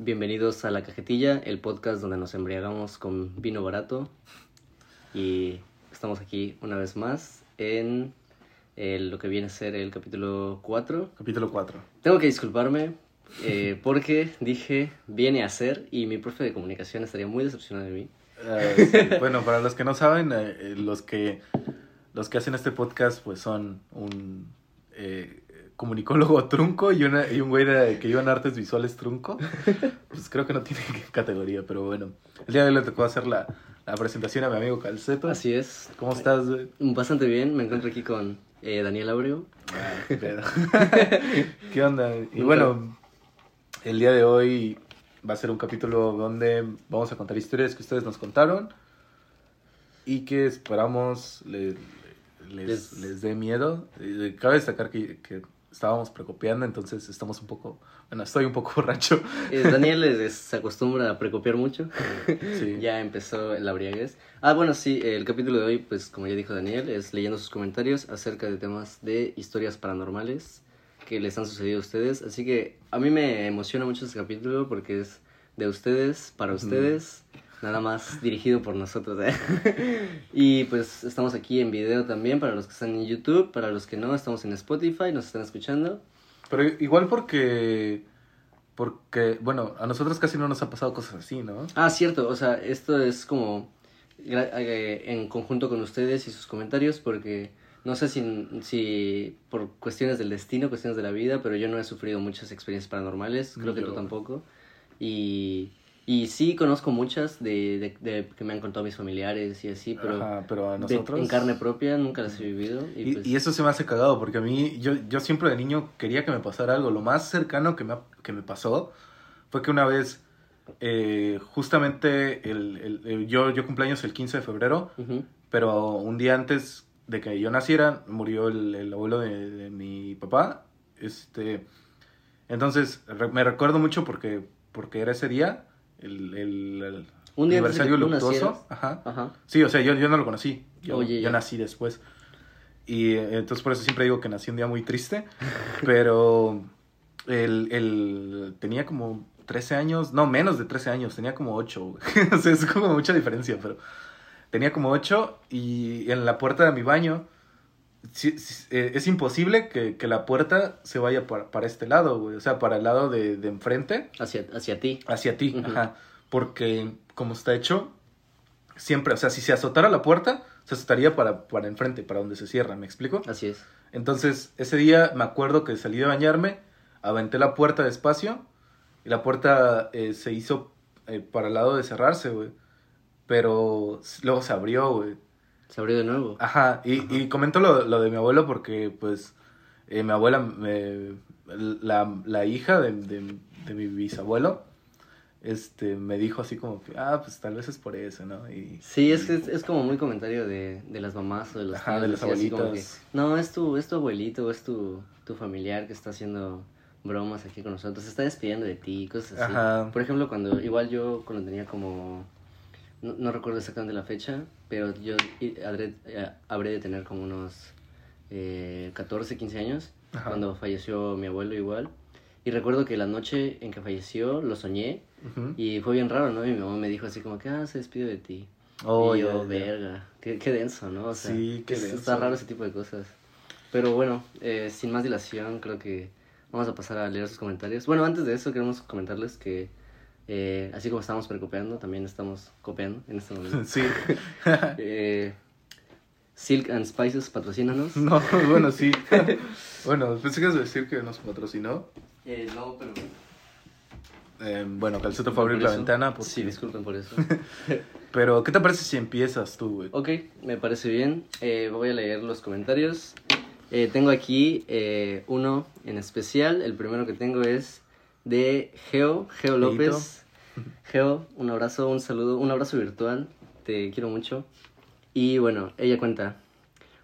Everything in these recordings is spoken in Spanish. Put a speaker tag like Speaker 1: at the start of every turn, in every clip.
Speaker 1: Bienvenidos a La Cajetilla, el podcast donde nos embriagamos con vino barato. Y estamos aquí una vez más en el- lo que viene a ser el capítulo 4.
Speaker 2: Capítulo 4.
Speaker 1: Tengo que disculparme eh, porque dije viene a ser y mi profe de comunicación estaría muy decepcionado de mí.
Speaker 2: bueno, para los que no saben, eh, eh, los que los que hacen este podcast pues son un eh, comunicólogo trunco y, una, y un güey de, que lleva en artes visuales trunco. Pues creo que no tiene categoría, pero bueno. El día de hoy le tocó hacer la, la presentación a mi amigo Calceto.
Speaker 1: Así es.
Speaker 2: ¿Cómo estás, güey?
Speaker 1: Bastante bien, me encuentro aquí con eh, Daniel Abreu.
Speaker 2: Ah, qué pedo. ¿Qué onda? Y bueno, el día de hoy va a ser un capítulo donde vamos a contar historias que ustedes nos contaron y que esperamos le- le- les,
Speaker 1: Les-
Speaker 2: les dé miedo. Cabe destacar que, que estábamos precopiando, entonces estamos un poco, bueno, estoy un poco borracho.
Speaker 1: Eh, Daniel es- se acostumbra a precopiar mucho.
Speaker 2: Sí.
Speaker 1: Ya empezó el abriaguez. Ah, bueno, sí, el capítulo de hoy, pues como ya dijo Daniel, es leyendo sus comentarios acerca de temas de historias paranormales que les han sucedido a ustedes. Así que a mí me emociona mucho este capítulo porque es de ustedes, para ustedes, nada más dirigido por nosotros. ¿eh? y pues estamos aquí en video también para los que están en YouTube, para los que no, estamos en Spotify, nos están escuchando.
Speaker 2: Pero igual porque, porque, bueno, a nosotros casi no nos han pasado cosas así, ¿no?
Speaker 1: Ah, cierto, o sea, esto es como eh, en conjunto con ustedes y sus comentarios porque no sé si, si por cuestiones del destino, cuestiones de la vida, pero yo no he sufrido muchas experiencias paranormales, creo que
Speaker 2: Yo.
Speaker 1: tú tampoco. Y, y sí conozco muchas de, de, de que me han contado mis familiares y así, pero
Speaker 2: Ajá, pero a
Speaker 1: de-
Speaker 2: nosotros...
Speaker 1: en carne propia nunca las he vivido. Y,
Speaker 2: Y,
Speaker 1: pues,
Speaker 2: y eso se me hace cagado, porque a mí, yo, yo siempre de niño quería que me pasara algo. Lo más cercano que me, que me pasó fue que una vez, eh, justamente, el, el- el- yo, yo cumpleaños el 15 de febrero, pero un día antes de que yo naciera, murió el, el abuelo de, de mi papá. Este, entonces, me recuerdo mucho porque, porque era ese día, el, el, el
Speaker 1: Un día
Speaker 2: aniversario luctuoso. Ajá.
Speaker 1: Ajá.
Speaker 2: Sí, o sea, yo, yo no lo conocí. Yo,
Speaker 1: Oye,
Speaker 2: yo nací después. Y eh, entonces por eso siempre digo que nací un día muy triste. Pero él, él tenía como 13 años, no, menos de 13 años, tenía como 8. güey. o sea, es como mucha diferencia, pero tenía como 8 y en la puerta de mi baño sí- sí, eh, es imposible que, que la puerta se vaya para, para este lado, güey. O sea, para el lado de, de enfrente
Speaker 1: Hacia, hacia ti.
Speaker 2: hacia ti, ajá. Porque como está hecho, siempre, o sea, si se azotara la puerta, se azotaría para, para enfrente, para donde se cierra, ¿me explico?
Speaker 1: Así es.
Speaker 2: Entonces, ese día me acuerdo que salí de bañarme, aventé la puerta despacio, y la puerta eh, se hizo eh, para el lado de cerrarse, güey. Pero luego se abrió, güey.
Speaker 1: Se abrió de nuevo.
Speaker 2: Ajá, y, y comento lo, lo de mi abuelo porque, pues, eh, mi abuela, me- la, la hija de, de, de mi bisabuelo, este, me dijo así como que, ah, pues tal vez es por eso, ¿no? Y,
Speaker 1: Sí, es que es, es como muy comentario de, de las mamás o de los
Speaker 2: Ajá,
Speaker 1: tíos,
Speaker 2: de las
Speaker 1: que,
Speaker 2: abuelitas.
Speaker 1: no, es tu, es tu abuelito o es tu, tu familiar que está haciendo bromas aquí con nosotros, se está despidiendo de ti, cosas así.
Speaker 2: Ajá.
Speaker 1: Por ejemplo, cuando, igual yo cuando tenía como, no, no recuerdo exactamente la fecha, pero yo habré, eh, habré de tener como unos eh, 14, 15 años,
Speaker 2: Ajá.
Speaker 1: cuando falleció mi abuelo igual. Y recuerdo que la noche en que falleció lo soñé
Speaker 2: Ujú.
Speaker 1: y fue bien raro, ¿no? Y mi mamá me dijo así como que, ah, se despidió de ti.
Speaker 2: Oh,
Speaker 1: y yo, verga, qué, qué denso, ¿no? O sea,
Speaker 2: Sí, qué denso.
Speaker 1: Está raro ese tipo de cosas. Pero bueno, eh, sin más dilación, creo que vamos a pasar a leer sus comentarios. Bueno, antes de eso, queremos comentarles que, eh, así como estamos precopeando, también estamos copiando en este momento.
Speaker 2: Sí.
Speaker 1: Eh, Silk and Spices, patrocínanos.
Speaker 2: no, bueno, sí. bueno, pensé que ibas a decir que nos patrocinó.
Speaker 1: Eh, no, pero...
Speaker 2: Eh, bueno, Calceto fue abrir la ventana. porque-
Speaker 1: Sí, disculpen por eso.
Speaker 2: Pero, ¿qué te parece si empiezas tú, güey?
Speaker 1: Ok, me parece bien. Eh, voy a leer los comentarios. Eh, tengo aquí eh, uno en especial. El primero que tengo es de Geo, Geo López. Geo, un abrazo, un saludo, un abrazo virtual. Te quiero mucho. Y bueno, ella cuenta.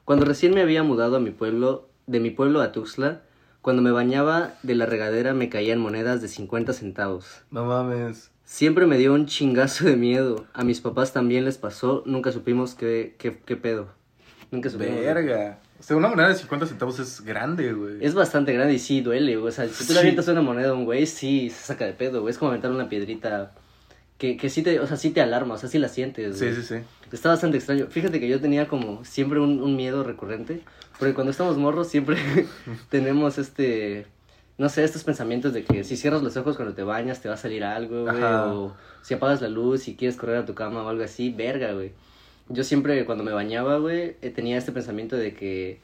Speaker 1: Cuando recién me había mudado a mi pueblo, de mi pueblo a Tuxtla, cuando me bañaba de la regadera me caían monedas de 50 centavos.
Speaker 2: No mames.
Speaker 1: Siempre me dio un chingazo de miedo. A mis papás también les pasó. Nunca supimos qué, qué, qué pedo. Nunca supimos.
Speaker 2: Verga. O sea, una moneda de 50 centavos es grande, güey.
Speaker 1: Es bastante grande y sí duele, güey. O sea, si tú
Speaker 2: Sí.
Speaker 1: le avientas una moneda a un güey, sí se saca de pedo, güey. Es como aventar una piedrita que, que sí te, o sea, sí te alarma, o sea, sí la sientes,
Speaker 2: Sí,
Speaker 1: güey.
Speaker 2: sí, sí.
Speaker 1: Está bastante extraño. Fíjate que yo tenía como siempre un, un miedo recurrente. Porque cuando estamos morros siempre tenemos este... No sé, estos pensamientos de que si cierras los ojos cuando te bañas te va a salir algo, güey.
Speaker 2: Ajá.
Speaker 1: O si apagas la luz y quieres correr a tu cama o algo así, verga, güey. Yo siempre cuando me bañaba, güey, eh, tenía este pensamiento de que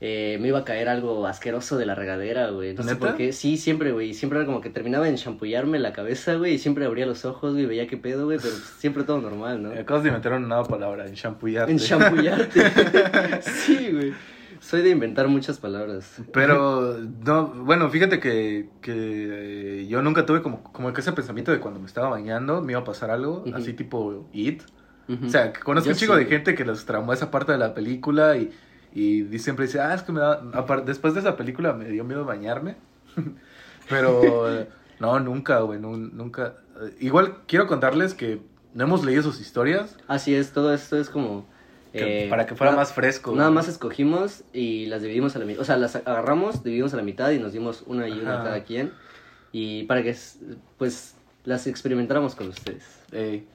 Speaker 1: eh, me iba a caer algo asqueroso de la regadera, güey. No sé por qué. Sí, siempre, güey. Siempre era como que terminaba en champullarme la cabeza, güey. Y siempre abría los ojos, güey. Veía qué pedo, güey. Pero pues, siempre todo normal, ¿no?
Speaker 2: Acabas de inventar una nueva palabra, en shampoyarte.
Speaker 1: En champullarte. sí, güey. Soy de inventar muchas palabras.
Speaker 2: Pero, no, bueno, fíjate que, que eh, yo nunca tuve como, como que ese pensamiento de cuando me estaba bañando me iba a pasar algo, así tipo It. O sea, conozco
Speaker 1: Yo
Speaker 2: un chico
Speaker 1: sí.
Speaker 2: de gente que los traumó esa parte de la película y, y siempre dice, ah, es que me da, después de esa película me dio miedo bañarme. Pero, no, nunca, güey, nun- nunca. Igual quiero contarles que no hemos leído sus historias
Speaker 1: Así es, todo esto es como...
Speaker 2: que-
Speaker 1: eh,
Speaker 2: para que fuera más fresco.
Speaker 1: Nada
Speaker 2: güey.
Speaker 1: más escogimos y las dividimos a la mitad. O sea, las agarramos, dividimos a la mitad y nos dimos una y una a
Speaker 2: Ajá.
Speaker 1: cada quien. Y para que, pues, las experimentáramos con ustedes.
Speaker 2: Ey,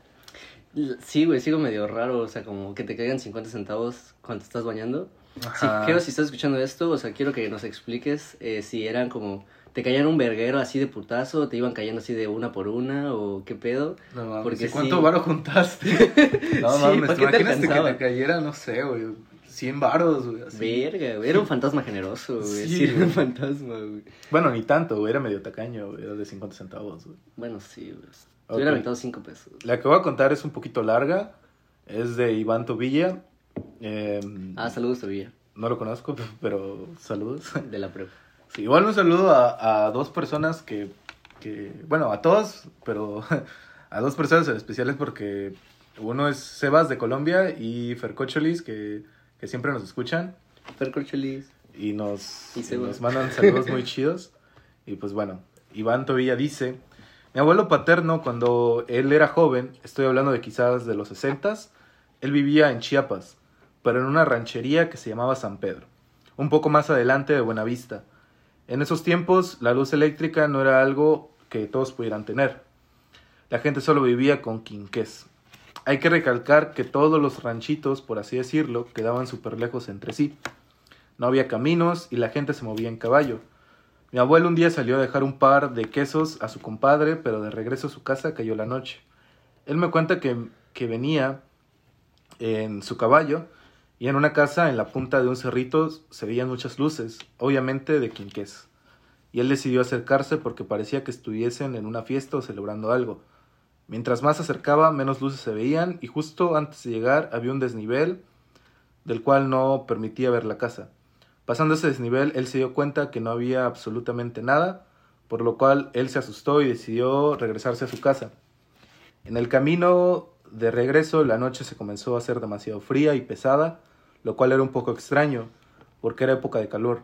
Speaker 1: Sí, güey, sigo medio raro. O sea, como que te caigan 50 centavos cuando te estás bañando. Sí,
Speaker 2: Ajá.
Speaker 1: quiero, si estás escuchando esto, o sea, quiero que nos expliques eh, si eran como... Te caían un verguero así de putazo, te iban cayendo así de una por una, o qué pedo.
Speaker 2: No mames,
Speaker 1: Porque
Speaker 2: ¿y ¿cuánto
Speaker 1: sí.
Speaker 2: varo juntaste? No
Speaker 1: Sí,
Speaker 2: mames,
Speaker 1: ¿para
Speaker 2: ¿te
Speaker 1: qué te
Speaker 2: imaginas que te cayera, no sé, güey, 100 varos, güey, así.
Speaker 1: Verga, güey. Era un fantasma generoso, güey.
Speaker 2: Sí,
Speaker 1: Sí, era un fantasma, güey.
Speaker 2: Bueno, ni tanto, güey, era medio tacaño, güey, era de 50 centavos, güey.
Speaker 1: Bueno, sí, güey. Te
Speaker 2: Ok.
Speaker 1: hubiera aventado 5 pesos.
Speaker 2: La que voy a contar es un poquito larga, es de Iván Tobilla. eh,
Speaker 1: Ah, saludos, Tobilla.
Speaker 2: No lo conozco, pero saludos.
Speaker 1: De la prueba.
Speaker 2: Sí, igual un saludo a, a dos personas que, que, bueno, a todos, pero a dos personas en especiales porque uno es Sebas de Colombia y Fercocholis que, que siempre nos escuchan
Speaker 1: Fer Corchelis.
Speaker 2: y nos,
Speaker 1: Y
Speaker 2: y nos mandan saludos muy chidos. Y pues bueno, Iván Tobilla dice, mi abuelo paterno cuando él era joven, estoy hablando de quizás de los 60 él vivía en Chiapas, pero en una ranchería que se llamaba San Pedro, un poco más adelante de Buenavista. En esos tiempos la luz eléctrica no era algo que todos pudieran tener. La gente solo vivía con quinqués. Hay que recalcar que todos los ranchitos, por así decirlo, quedaban súper lejos entre sí. No había caminos y la gente se movía en caballo. Mi abuelo un día salió a dejar un par de quesos a su compadre, pero de regreso a su casa cayó la noche. Él me cuenta que, que venía en su caballo y en una casa en la punta de un cerrito se veían muchas luces, obviamente de quinqués. Y él decidió acercarse porque parecía que estuviesen en una fiesta o celebrando algo. Mientras más se acercaba, menos luces se veían y justo antes de llegar había un desnivel del cual no permitía ver la casa. Pasando ese desnivel, él se dio cuenta que no había absolutamente nada, por lo cual él se asustó y decidió regresarse a su casa. En el camino de regreso, la noche se comenzó a hacer demasiado fría y pesada, lo cual era un poco extraño, porque era época de calor.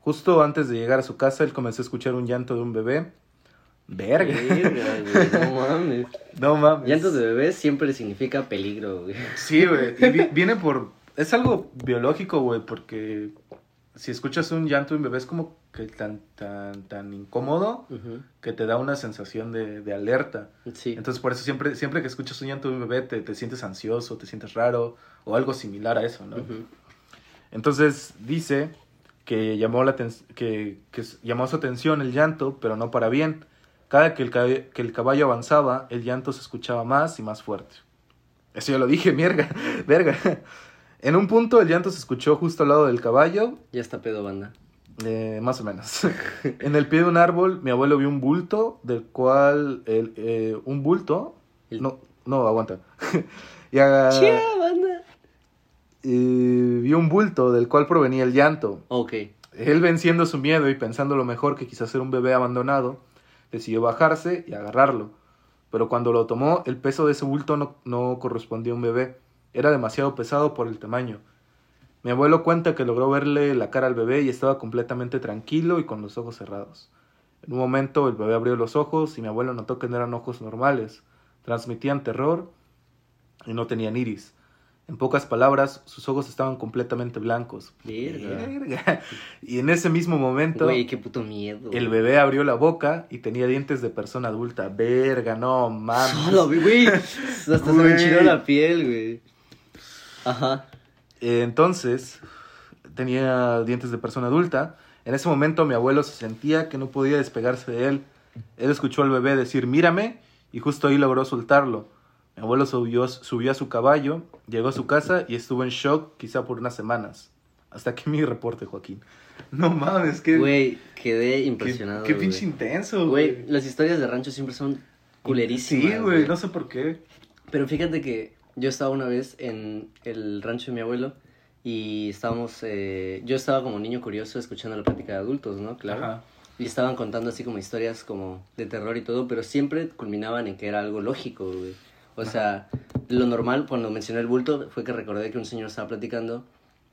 Speaker 2: Justo antes de llegar a su casa, él comenzó a escuchar un llanto de un bebé. Verga.
Speaker 1: No mames.
Speaker 2: No mames.
Speaker 1: Llantos de bebés siempre significa peligro, güey.
Speaker 2: Sí, güey. Y vi- viene por. Es algo biológico, güey, porque si escuchas un llanto de un bebé es como que tan, tan, tan incómodo que te da una sensación de, de alerta.
Speaker 1: Sí.
Speaker 2: Entonces, por eso siempre, siempre que escuchas un llanto de un bebé te, te sientes ansioso, te sientes raro o algo similar a eso. Entonces dice que llamó, la que, que llamó su atención el llanto, pero no para bien. Cada que el, que el caballo avanzaba, el llanto se escuchaba más y más fuerte. Eso ya lo dije, mierda, verga. En un punto el llanto se escuchó justo al lado del caballo,
Speaker 1: Ya está pedo, banda.
Speaker 2: eh, más o menos. en el pie de un árbol, mi abuelo vio un bulto, del cual, el, eh, un bulto,
Speaker 1: El-
Speaker 2: no, no, aguanta. y haga-
Speaker 1: Chia, banda.
Speaker 2: eh, vio un bulto del cual provenía el llanto.
Speaker 1: Ok.
Speaker 2: Él venciendo su miedo y pensando lo mejor que quizás era un bebé abandonado, decidió bajarse y agarrarlo. Pero cuando lo tomó, el peso de ese bulto no, no correspondía a un bebé. Era demasiado pesado por el tamaño. Mi abuelo cuenta que logró verle la cara al bebé y estaba completamente tranquilo y con los ojos cerrados. En un momento el bebé abrió los ojos y mi abuelo notó que no eran ojos normales. Transmitían terror y no tenían iris. En pocas palabras, sus ojos estaban completamente blancos.
Speaker 1: Verga.
Speaker 2: Y en ese mismo momento,
Speaker 1: Güey, qué puto miedo.
Speaker 2: el bebé abrió la boca y tenía dientes de persona adulta. Verga, no mames.
Speaker 1: Solo, güey. Hasta se me enchiló la piel, güey. Ajá.
Speaker 2: Eh, Entonces, tenía dientes de persona adulta. En ese momento mi abuelo se sentía que no podía despegarse de él. Él escuchó al bebé decir, mírame, y justo ahí logró soltarlo. Mi abuelo subió, subió a su caballo, llegó a su casa y estuvo en shock quizá por unas semanas. Hasta aquí mi reporte, Joaquín. No mames, qué,
Speaker 1: Güey, quedé
Speaker 2: qué,
Speaker 1: impresionado.
Speaker 2: qué
Speaker 1: güey.
Speaker 2: pinche intenso,
Speaker 1: güey. las historias de rancho siempre son culerísimas.
Speaker 2: Sí, güey, no sé por qué.
Speaker 1: Pero fíjate que yo estaba una vez en el rancho de mi abuelo y estábamos, eh, yo estaba como niño curioso escuchando la plática de adultos, ¿no? Claro.
Speaker 2: Ajá.
Speaker 1: Y estaban contando así como historias como de terror y todo, pero siempre culminaban en que era algo lógico, güey. O sea, lo normal cuando mencioné el bulto fue que recordé que un señor estaba platicando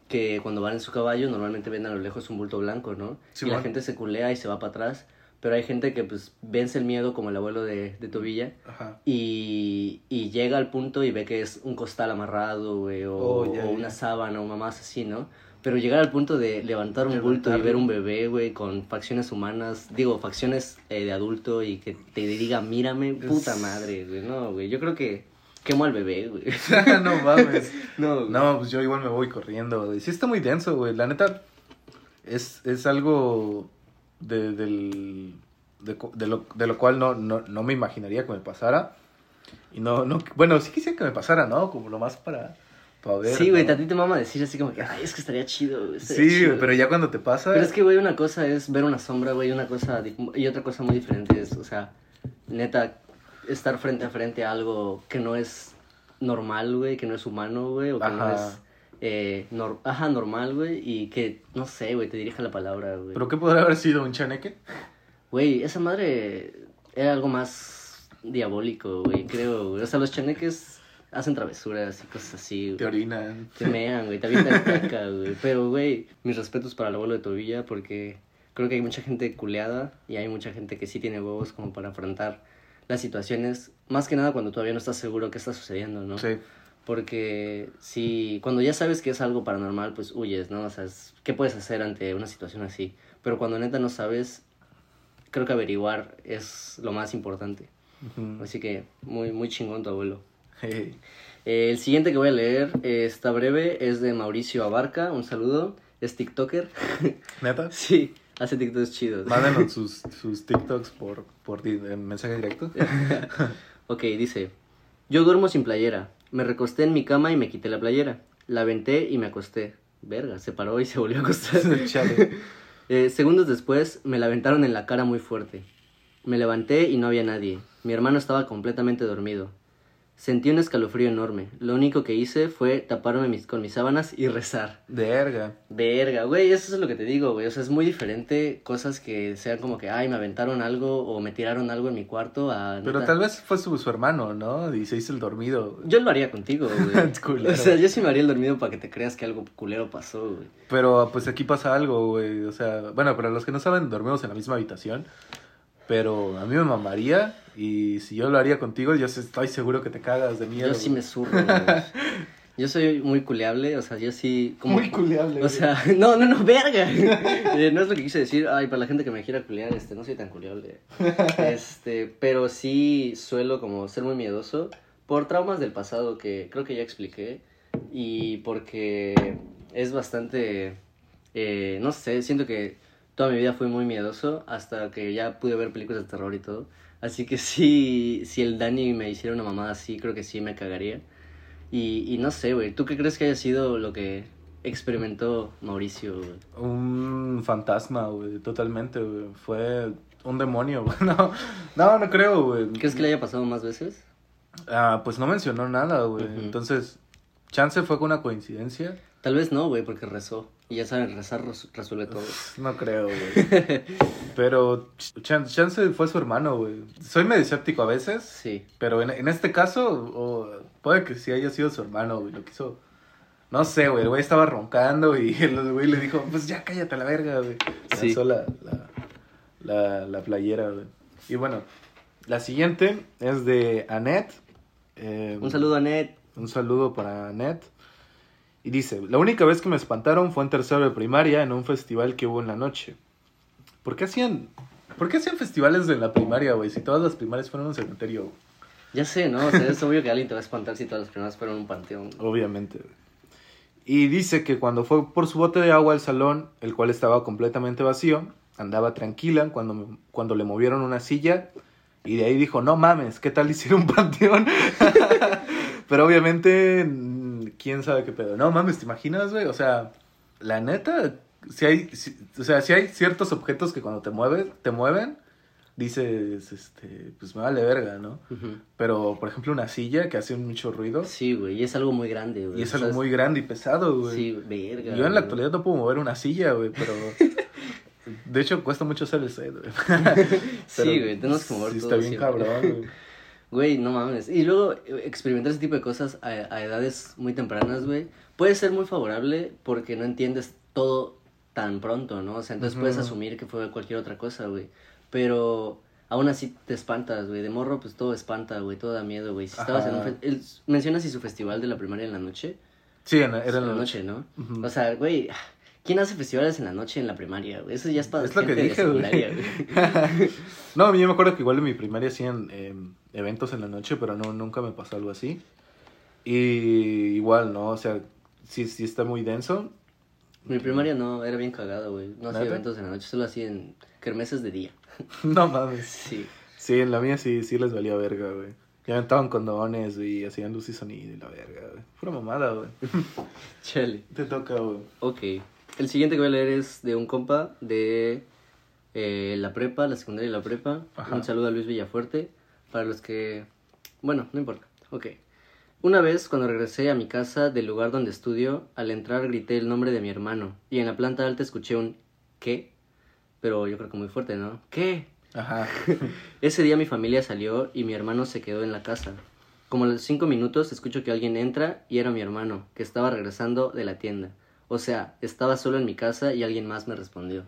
Speaker 1: que cuando van en su caballo normalmente ven a lo lejos un bulto blanco, ¿no? y la gente se culea y se va para atrás, pero hay gente que pues vence el miedo como el abuelo de, de Tobilla
Speaker 2: Ajá.
Speaker 1: y, y llega al punto y ve que es un costal amarrado, güey, o,
Speaker 2: Oh,
Speaker 1: o una sábana o mamás así, ¿no? Pero llegar al punto de levantar un bulto y ver un bebé, güey, con facciones humanas, digo, facciones eh, de adulto y que te diga, mírame, puta madre, güey, no, güey, yo creo que quemo al bebé, güey.
Speaker 2: no mames.
Speaker 1: no, güey.
Speaker 2: No, pues yo igual me voy corriendo, güey. Sí está muy denso, güey. La neta, es, es algo de, del, de, de lo, de lo cual no, no, no me imaginaría que me pasara. Y no, no, bueno, sí quisiera que me pasara, ¿no? Como lo más para, para ver.
Speaker 1: Sí, güey,
Speaker 2: ¿no?
Speaker 1: a ti te mama decir así como que, ay, es que estaría chido, güey, estaría
Speaker 2: Sí,
Speaker 1: chido".
Speaker 2: güey, pero ya cuando te pasa...
Speaker 1: Pero es que, güey, una cosa es ver una sombra, güey, una cosa y otra cosa muy diferente es, o sea, neta, estar frente a frente a algo que no es normal, güey, que no es humano, güey, o que no es, eh, nor- ajá, normal, güey, y que, no sé, güey, te dirija la palabra, güey.
Speaker 2: ¿Pero qué podría haber sido? ¿Un chaneque?
Speaker 1: Güey, esa madre era algo más diabólico, güey, creo, güey. O sea, los chaneques hacen travesuras y cosas así,
Speaker 2: Te
Speaker 1: güey.
Speaker 2: orinan.
Speaker 1: Te mean, güey, te avientan caca, güey. Pero, güey, mis respetos para el abuelo de Tobilla porque creo que hay mucha gente culeada y hay mucha gente que sí tiene huevos como para afrontar las situaciones, más que nada cuando todavía no estás seguro qué está sucediendo, ¿no?
Speaker 2: Sí.
Speaker 1: Porque si cuando ya sabes que es algo paranormal, pues huyes, ¿no? O sea, es- ¿qué puedes hacer ante una situación así? Pero cuando neta no sabes, creo que averiguar es lo más importante. Así que muy, muy chingón tu abuelo.
Speaker 2: Hey.
Speaker 1: Eh, el siguiente que voy a leer eh, está breve, es de Mauricio Abarca, un saludo, es TikToker.
Speaker 2: ¿Neta?
Speaker 1: sí, hace TikToks chidos.
Speaker 2: Mándenos sus, sus TikToks por, por en mensaje directo.
Speaker 1: ok, dice, yo duermo sin playera, me recosté en mi cama y me quité la playera, la aventé y me acosté. Verga, se paró y se volvió a acostar. Eh, segundos después me la aventaron en la cara muy fuerte. Me levanté y no había nadie. Mi hermano estaba completamente dormido. Sentí un escalofrío enorme. Lo único que hice fue taparme mis- con mis sábanas y rezar.
Speaker 2: Verga.
Speaker 1: Verga, güey, eso es lo que te digo, güey. O sea, es muy diferente cosas que sean como que, ay, me aventaron algo o me tiraron algo en mi cuarto a...
Speaker 2: Pero tal vez fue su, su hermano, ¿no? Y se hizo el dormido.
Speaker 1: Yo lo haría contigo, güey. O sea, yo sí me haría el dormido para que te creas que algo culero pasó, güey.
Speaker 2: Pero pues aquí pasa algo, güey. O sea, bueno, para los que no saben, dormimos en la misma habitación. Pero a mí me mamaría. Y si yo lo haría contigo, yo estoy seguro que te cagas de miedo.
Speaker 1: Yo sí me zurro. Yo soy muy culeable, o sea, yo sí... Como...
Speaker 2: Muy culeable.
Speaker 1: O sea, no, no, no, verga. Eh, no es lo que quise decir. Ay, para la gente que me quiera culear, este, no soy tan culeable. Este, pero sí suelo como ser muy miedoso por traumas del pasado que creo que ya expliqué y porque es bastante, eh, no sé, siento que toda mi vida fui muy miedoso hasta que ya pude ver películas de terror y todo. Así que sí, si el Dani me hiciera una mamada así, creo que sí me cagaría. Y, y no sé, güey, ¿tú qué crees que haya sido lo que experimentó Mauricio? güey?
Speaker 2: Un fantasma, güey. Totalmente, güey. Fue un demonio, güey. No, no, no creo, güey.
Speaker 1: ¿Crees que le haya pasado más veces?
Speaker 2: Ah, pues no mencionó nada, güey.
Speaker 1: Ujú.
Speaker 2: Entonces, chance fue con una coincidencia.
Speaker 1: Tal vez no, güey, porque rezó. Y ya saben, rezar res- resuelve todo.
Speaker 2: No creo, güey. Pero ch- chan- chance fue su hermano, güey. Soy medio escéptico a veces.
Speaker 1: Sí.
Speaker 2: Pero en, en este caso, o puede que sí haya sido su hermano, güey. Lo quiso. No sé, güey. El güey estaba roncando y el güey le dijo, pues ya cállate a la verga, güey.
Speaker 1: Sí.
Speaker 2: Lanzó la, la, la, la playera, güey. Y bueno, la siguiente es de Annette. Eh,
Speaker 1: Un saludo a Ned.
Speaker 2: Un saludo para Annette. Y dice, la única vez que me espantaron fue en tercero de primaria en un festival que hubo en la noche. ¿Por qué hacían, ¿por qué hacían festivales en la primaria, güey? Si todas las primarias fueron un cementerio.
Speaker 1: Ya sé, ¿no? O sea, es obvio que alguien te va a espantar si todas las primeras fueron un panteón.
Speaker 2: Obviamente, güey. Y dice que cuando fue por su bote de agua al salón, el cual estaba completamente vacío, andaba tranquila cuando, cuando le movieron una silla y de ahí dijo, no mames, ¿qué tal hicieron un panteón? Pero obviamente, quién sabe qué pedo. No mames, ¿te imaginas, güey? O sea, la neta, si hay, si- o sea, si hay ciertos objetos que cuando te mueves, te mueven, dices, este, pues me vale verga, ¿no? Pero, por ejemplo, una silla que hace mucho ruido
Speaker 1: Sí, güey, y es algo muy grande, güey.
Speaker 2: y es algo muy grande y pesado, güey.
Speaker 1: Sí, verga.
Speaker 2: Yo en la actualidad no puedo mover una silla, güey, pero... De hecho, cuesta mucho hacer el set, güey.
Speaker 1: Sí, güey, tenemos que mover
Speaker 2: sí
Speaker 1: todo
Speaker 2: está bien
Speaker 1: siempre.
Speaker 2: cabrón, güey.
Speaker 1: Güey, no mames. Y luego eh, experimentar ese tipo de cosas a, a edades muy tempranas, güey, puede ser muy favorable porque no entiendes todo tan pronto, ¿no? O sea, entonces puedes asumir que fue cualquier otra cosa, güey. Pero aún así te espantas, güey. De morro, pues todo espanta, güey, todo da miedo, güey. Si estabas en un... Fe- el- Mencionas si su festival de la primaria en la noche.
Speaker 2: Sí, en- era
Speaker 1: en la noche, ¿no? O sea, güey, ¿quién hace festivales en la noche en la primaria, güey? Eso ya es para
Speaker 2: Es lo que
Speaker 1: gente
Speaker 2: dije, güey.
Speaker 1: secundaria, güey.
Speaker 2: no, yo me acuerdo que igual en mi primaria hacían eh, eventos en la noche, pero no, nunca me pasó algo así. Y igual, ¿no? O sea, sí, sí está muy denso.
Speaker 1: Mi primaria no, era bien cagado, güey. No hacía eventos en la noche, solo hacía en kermeses de día.
Speaker 2: no mames.
Speaker 1: Sí.
Speaker 2: Sí, en la mía sí, sí les valía verga, güey. Ya aventaban condones, y hacían luz y sonido y la verga, güey. Pura mamada, güey.
Speaker 1: Chale.
Speaker 2: Te toca, güey.
Speaker 1: Ok. El siguiente que voy a leer es de un compa de eh, la prepa, la secundaria y la prepa.
Speaker 2: Ajá.
Speaker 1: Un saludo a Luis Villafuerte. Para los que... Bueno, no importa. Ok. Una vez, cuando regresé a mi casa del lugar donde estudio, al entrar grité el nombre de mi hermano. Y en la planta alta escuché un ¿qué? Pero yo creo que muy fuerte, ¿no? ¿Qué?
Speaker 2: Ajá.
Speaker 1: Ese día mi familia salió y mi hermano se quedó en la casa. Como a los cinco minutos escucho que alguien entra y era mi hermano, que estaba regresando de la tienda. O sea, estaba solo en mi casa y alguien más me respondió.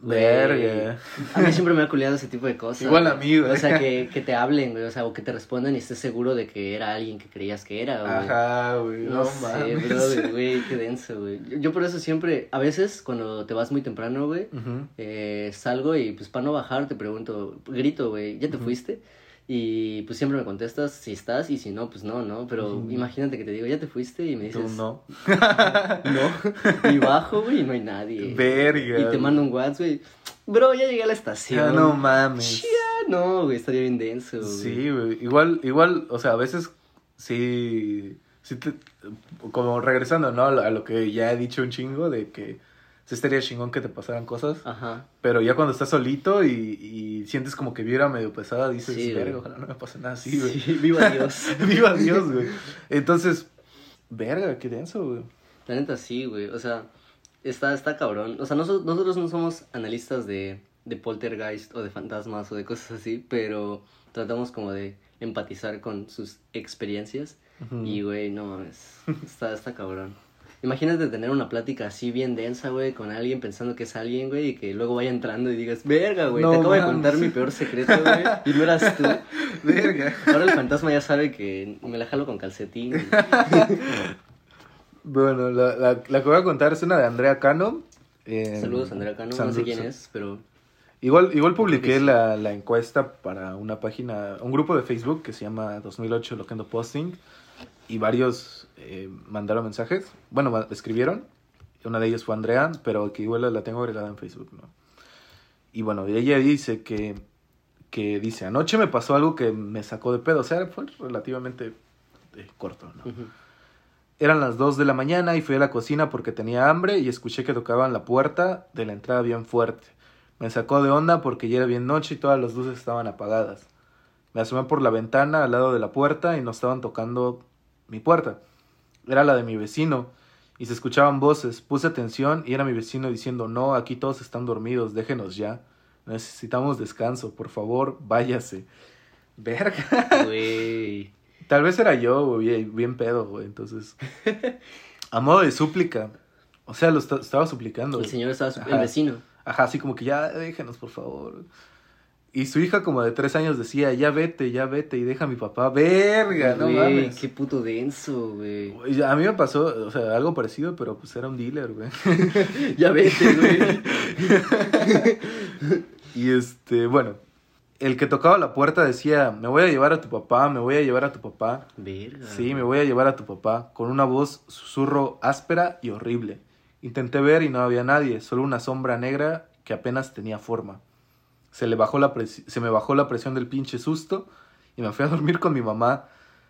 Speaker 2: Verga.
Speaker 1: A mí siempre me ha culiado ese tipo de cosas.
Speaker 2: Igual a mí, güey.
Speaker 1: O sea, que, que te hablen, güey. O sea, o que te respondan y estés seguro de que era alguien que creías que era, güey.
Speaker 2: Ajá, güey.
Speaker 1: No,
Speaker 2: No,
Speaker 1: sé,
Speaker 2: mames.
Speaker 1: brother, güey, qué denso, güey. Yo, yo por eso siempre, a veces cuando te vas muy temprano, güey, eh, salgo y pues para no bajar te pregunto, grito, güey, ¿ya te fuiste? Y pues siempre me contestas si estás y si no, pues no, ¿no? Pero imagínate que te digo, ¿ya te fuiste? Y me
Speaker 2: Tú
Speaker 1: dices,
Speaker 2: no.
Speaker 1: no. Y bajo, güey, y no hay nadie.
Speaker 2: Verga.
Speaker 1: Y te mando un WhatsApp, güey, bro, ya llegué a la estación.
Speaker 2: Ah, no mames.
Speaker 1: Chía, no, güey, estaría bien denso, güey.
Speaker 2: Sí, güey. Igual, igual, o sea, a veces sí, sí te, como regresando, ¿no? A lo que ya he dicho un chingo de que sí estaría chingón que te pasaran cosas,
Speaker 1: Ajá.
Speaker 2: pero ya cuando estás solito y, y sientes como que vibra medio pesada, dices,
Speaker 1: Sí,
Speaker 2: verga, ojalá no me pase nada así, güey.
Speaker 1: Sí, viva Dios.
Speaker 2: Viva Dios, güey. Entonces, verga, qué denso, güey.
Speaker 1: La neta sí, güey. O sea, está, está cabrón. O sea, nosotros, nosotros no somos analistas de, de poltergeist o de fantasmas o de cosas así, pero tratamos como de empatizar con sus experiencias.
Speaker 2: Ujú.
Speaker 1: Y, güey, no mames. Está, está cabrón. Imagínate tener una plática así bien densa, güey, con alguien pensando que es alguien, güey, y que luego vaya entrando y digas, verga, güey,
Speaker 2: No
Speaker 1: te acabo de contar mi peor secreto, güey, y no eras tú.
Speaker 2: Verga.
Speaker 1: Ahora el fantasma ya sabe que me la jalo con calcetín.
Speaker 2: Bueno, la, la, la que voy a contar es una de Andrea Cano. eh,
Speaker 1: Saludos, Andrea Cano, no sé quién es, pero
Speaker 2: Igual, igual publiqué
Speaker 1: sí.
Speaker 2: la, la encuesta para una página, un grupo de Facebook que se llama 2008 Loquendo Posting y varios eh, mandaron mensajes, bueno, escribieron, una de ellas fue Andrea, pero que igual la tengo agregada en Facebook, ¿no? Y bueno, ella dice que, que dice, anoche me pasó algo que me sacó de pedo, o sea, fue relativamente eh, corto, ¿no?
Speaker 1: ujú.
Speaker 2: Eran las 2 de la mañana y fui a la cocina porque tenía hambre y escuché que tocaban la puerta de la entrada bien fuerte. Me sacó de onda porque ya era bien noche y todas las luces estaban apagadas. Me asomé por la ventana al lado de la puerta y no estaban tocando mi puerta. Era la de mi vecino y se escuchaban voces. Puse atención y era mi vecino diciendo, no, aquí todos están dormidos, déjenos ya. Necesitamos descanso, por favor, váyase. Verga.
Speaker 1: Güey.
Speaker 2: Tal vez era yo, güey, bien, pedo, güey. Entonces, a modo de súplica. O sea, lo esta- estaba suplicando.
Speaker 1: El señor estaba, su- el
Speaker 2: Ajá.
Speaker 1: vecino.
Speaker 2: Ajá, así como que ya déjenos, por favor. Y su hija como de tres años decía, ya vete, ya vete y deja a mi papá. Verga, no
Speaker 1: Güey,
Speaker 2: mames.
Speaker 1: qué puto denso, güey.
Speaker 2: Güey, A mí me pasó, o sea, algo parecido, pero pues era un dealer, güey.
Speaker 1: ya vete, güey.
Speaker 2: Y este, bueno, el que tocaba la puerta decía, me voy a llevar a tu papá, me voy a llevar a tu papá.
Speaker 1: Verga.
Speaker 2: Sí, me voy a llevar a tu papá, con una voz susurro áspera y horrible. Intenté ver y no había nadie, solo una sombra negra que apenas tenía forma. Se, le bajó la presi- se me bajó la presión del pinche susto y me fui a dormir con mi mamá.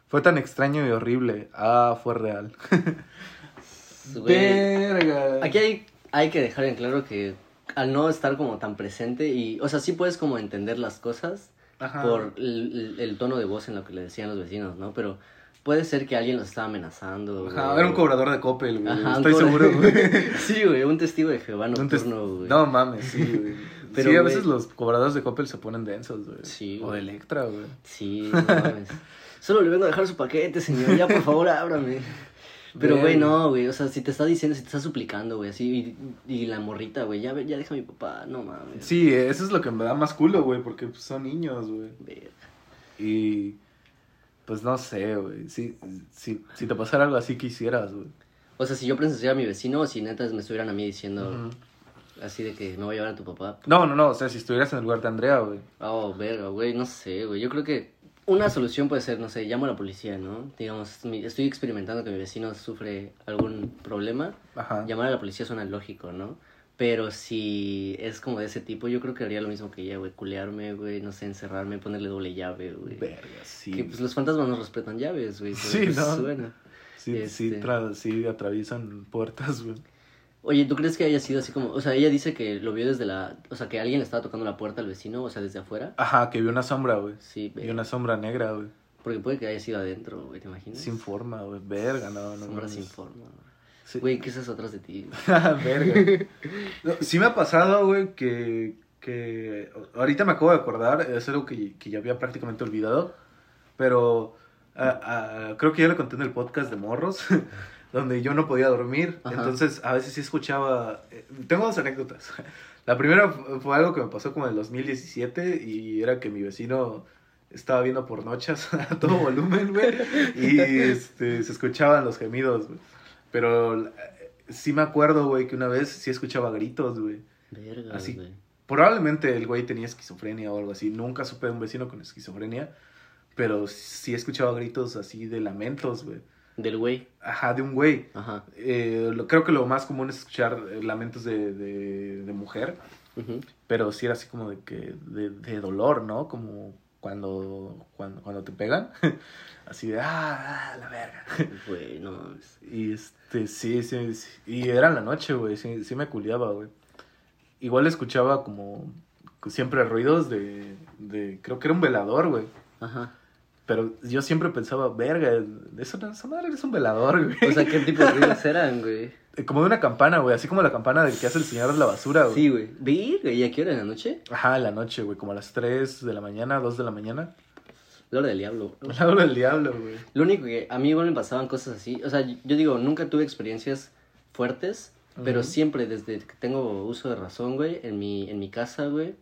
Speaker 2: Fue tan extraño y horrible. Ah, fue real. Verga.
Speaker 1: Aquí hay, hay que dejar en claro que al no estar como tan presente y, o sea, sí puedes como entender las cosas
Speaker 2: Ajá.
Speaker 1: por el, el- el tono de voz en lo que le decían los vecinos, ¿no? Pero puede ser que alguien los estaba amenazando.
Speaker 2: Ajá,
Speaker 1: güey.
Speaker 2: era un cobrador de Coppel, güey.
Speaker 1: Ajá,
Speaker 2: Estoy seguro, güey.
Speaker 1: sí, güey, un testigo de Jehová nocturno, güey.
Speaker 2: No mames, sí, güey.
Speaker 1: Pero,
Speaker 2: sí, a veces los cobradores de Coppel se ponen densos, güey.
Speaker 1: Sí,
Speaker 2: O de Electra, güey.
Speaker 1: Sí, no mames. Solo le vengo a dejar su paquete, señor. Ya, por favor, ábrame. Pero, güey, no, güey. O sea, si te está diciendo, si te está suplicando, güey, así. Y, y la morrita, güey, ya, ya deja a mi papá. No mames.
Speaker 2: Sí, eso es lo que me da más culo, güey, porque pues, son niños, güey. Y pues no sé, güey. Si, si, si te pasara algo así, ¿qué hicieras, güey?
Speaker 1: O sea, si yo presenciara a mi vecino o si netas me estuvieran a mí diciendo. Así de que me voy a llevar a tu papá.
Speaker 2: No, no, no, o sea, si estuvieras en el lugar de Andrea, güey.
Speaker 1: Oh, verga, güey, no sé, güey. Yo creo que una solución puede ser, no sé, llamo a la policía, ¿no? Digamos, mi- estoy experimentando que mi vecino sufre algún problema.
Speaker 2: Ajá.
Speaker 1: Llamar a la policía suena lógico, ¿no? Pero si es como de ese tipo, yo creo que haría lo mismo que ella, güey. Culearme, güey, no sé, encerrarme, ponerle doble llave, güey.
Speaker 2: Verga, sí.
Speaker 1: Que pues los fantasmas no respetan llaves, güey. pero,
Speaker 2: Sí,
Speaker 1: pues,
Speaker 2: ¿no?
Speaker 1: suena.
Speaker 2: Sí, sí,
Speaker 1: este-
Speaker 2: tra- sí, atraviesan puertas, güey.
Speaker 1: Oye, ¿tú crees que haya sido así como, o sea, ella dice que lo vio desde la, o sea, que alguien le estaba tocando la puerta al vecino, o sea, desde afuera?
Speaker 2: Ajá, que vio una sombra, güey.
Speaker 1: Sí, ve-
Speaker 2: una sombra negra, güey.
Speaker 1: porque puede que haya sido adentro, güey, ¿te imaginas?
Speaker 2: Sin forma, güey. Verga, no, no.
Speaker 1: Sombra sin forma, güey.
Speaker 2: Sí.
Speaker 1: ¿qué es eso atrás de ti?
Speaker 2: Verga. No, sí me ha pasado, güey, que, que ahorita me acabo de acordar, es algo que, que ya había prácticamente olvidado, pero ah, ah, creo que ya lo conté en el podcast de Morros, donde yo no podía dormir,
Speaker 1: Ajá.
Speaker 2: entonces a veces sí escuchaba, eh, tengo dos anécdotas. La primera fu- fue algo que me pasó como en el 2017 y era que mi vecino estaba viendo por noches a todo volumen, güey, y este, se escuchaban los gemidos, güey. Pero eh, sí me acuerdo, güey, que una vez sí escuchaba gritos, güey.
Speaker 1: Verga,
Speaker 2: Así.
Speaker 1: güey.
Speaker 2: Probablemente el güey tenía esquizofrenia o algo así. Nunca supe de un vecino con esquizofrenia. Pero sí escuchaba gritos así de lamentos, güey.
Speaker 1: Del güey.
Speaker 2: Ajá, de un güey.
Speaker 1: Ajá.
Speaker 2: Eh, lo- creo que lo más común es escuchar eh, lamentos de, de, de mujer.
Speaker 1: Ujú.
Speaker 2: Pero sí era así como de que de, de dolor, ¿no? Como cuando, cuando, cuando te pegan. así de, ah, ah, la verga.
Speaker 1: Güey, no mames.
Speaker 2: Y este, sí, sí, sí. Y era en la noche, güey. Sí, sí me culiaba, güey. Igual escuchaba como siempre ruidos de, de. Creo que era un velador, güey.
Speaker 1: Ajá.
Speaker 2: Pero yo siempre pensaba, verga, eso, esa madre es un velador, güey.
Speaker 1: O sea, ¿qué tipo de ruidos eran, güey?
Speaker 2: como de una campana, güey. Así como la campana del que hace el señor de la basura, güey.
Speaker 1: Sí, güey. Verga, ¿y a qué hora en la noche?
Speaker 2: Ajá, en la noche, güey. Como a las 3 de la mañana, 2 de la mañana.
Speaker 1: La hora del diablo.
Speaker 2: La hora del diablo, güey.
Speaker 1: Lo único que a mí igual me pasaban cosas así. O sea, yo digo, nunca tuve experiencias fuertes, pero siempre desde que tengo uso de razón, güey, en mi, en mi casa, güey.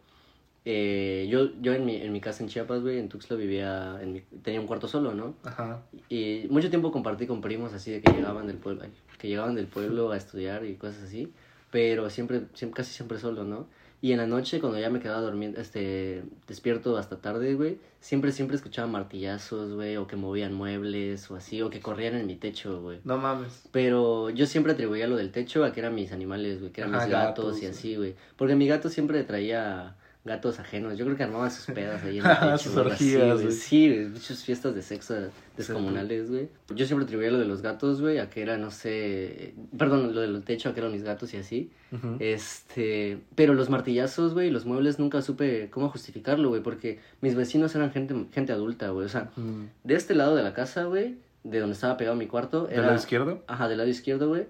Speaker 1: Eh, yo yo en, mi, en mi casa en Chiapas, güey, en Tuxtla vivía, en mi- tenía un cuarto solo, ¿no?
Speaker 2: Ajá.
Speaker 1: Y mucho tiempo compartí con primos así de que llegaban del pueblo, que llegaban del pueblo a estudiar y cosas así, pero siempre, siempre casi siempre solo, ¿no? Y en la noche cuando ya me quedaba durmiendo, este, despierto hasta tarde, güey, siempre siempre escuchaba martillazos, güey, o que movían muebles o así, o que corrían en mi techo, güey.
Speaker 2: No mames.
Speaker 1: Pero yo siempre atribuía lo del techo a que eran mis animales, güey, que eran
Speaker 2: Ajá,
Speaker 1: mis gatos,
Speaker 2: gatos,
Speaker 1: y así, güey. Porque mi gato siempre traía gatos ajenos. Yo creo que armaban sus pedas ahí en el techo.
Speaker 2: Orgías,
Speaker 1: güey. Sí, muchas fiestas de sexo descomunales, güey. Yo siempre atribuía lo de los gatos, güey, a que era, no sé, perdón, lo del techo a que eran mis gatos y así. Este, pero los martillazos, güey, los muebles nunca supe cómo justificarlo, güey, porque mis vecinos eran gente, gente adulta, güey. O sea,
Speaker 2: Mm.
Speaker 1: de este lado de la casa, güey, de donde estaba pegado mi cuarto,
Speaker 2: ¿Del
Speaker 1: era...
Speaker 2: lado izquierdo?
Speaker 1: Ajá, del lado izquierdo, güey.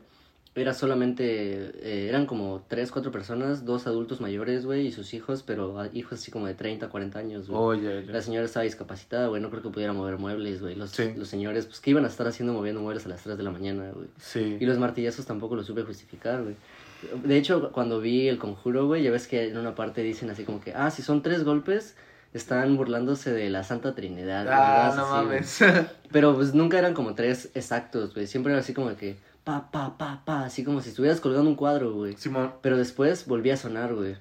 Speaker 1: Era solamente, eh, eran como tres, cuatro personas, dos adultos mayores, güey, y sus hijos, pero hijos así como de 30, 40 años, güey.
Speaker 2: Oh, ya.
Speaker 1: La señora estaba discapacitada, güey, no creo que pudiera mover muebles, güey. Los,
Speaker 2: Sí.
Speaker 1: los señores, pues, ¿qué iban a estar haciendo moviendo muebles a las 3 de la mañana, güey?
Speaker 2: Sí.
Speaker 1: Y los martillazos tampoco lo supe justificar, güey. De hecho, cuando vi el conjuro, güey, ya ves que en una parte dicen así como que, ah, si son tres golpes, están burlándose de la Santa Trinidad.
Speaker 2: Ah, no
Speaker 1: Así,
Speaker 2: mames.
Speaker 1: Pero pues nunca eran como tres exactos, güey. Siempre era así como que, pa, pa, pa, pa, así como si estuvieras colgando un cuadro, güey.
Speaker 2: Simón.
Speaker 1: Pero después volvía a sonar, güey.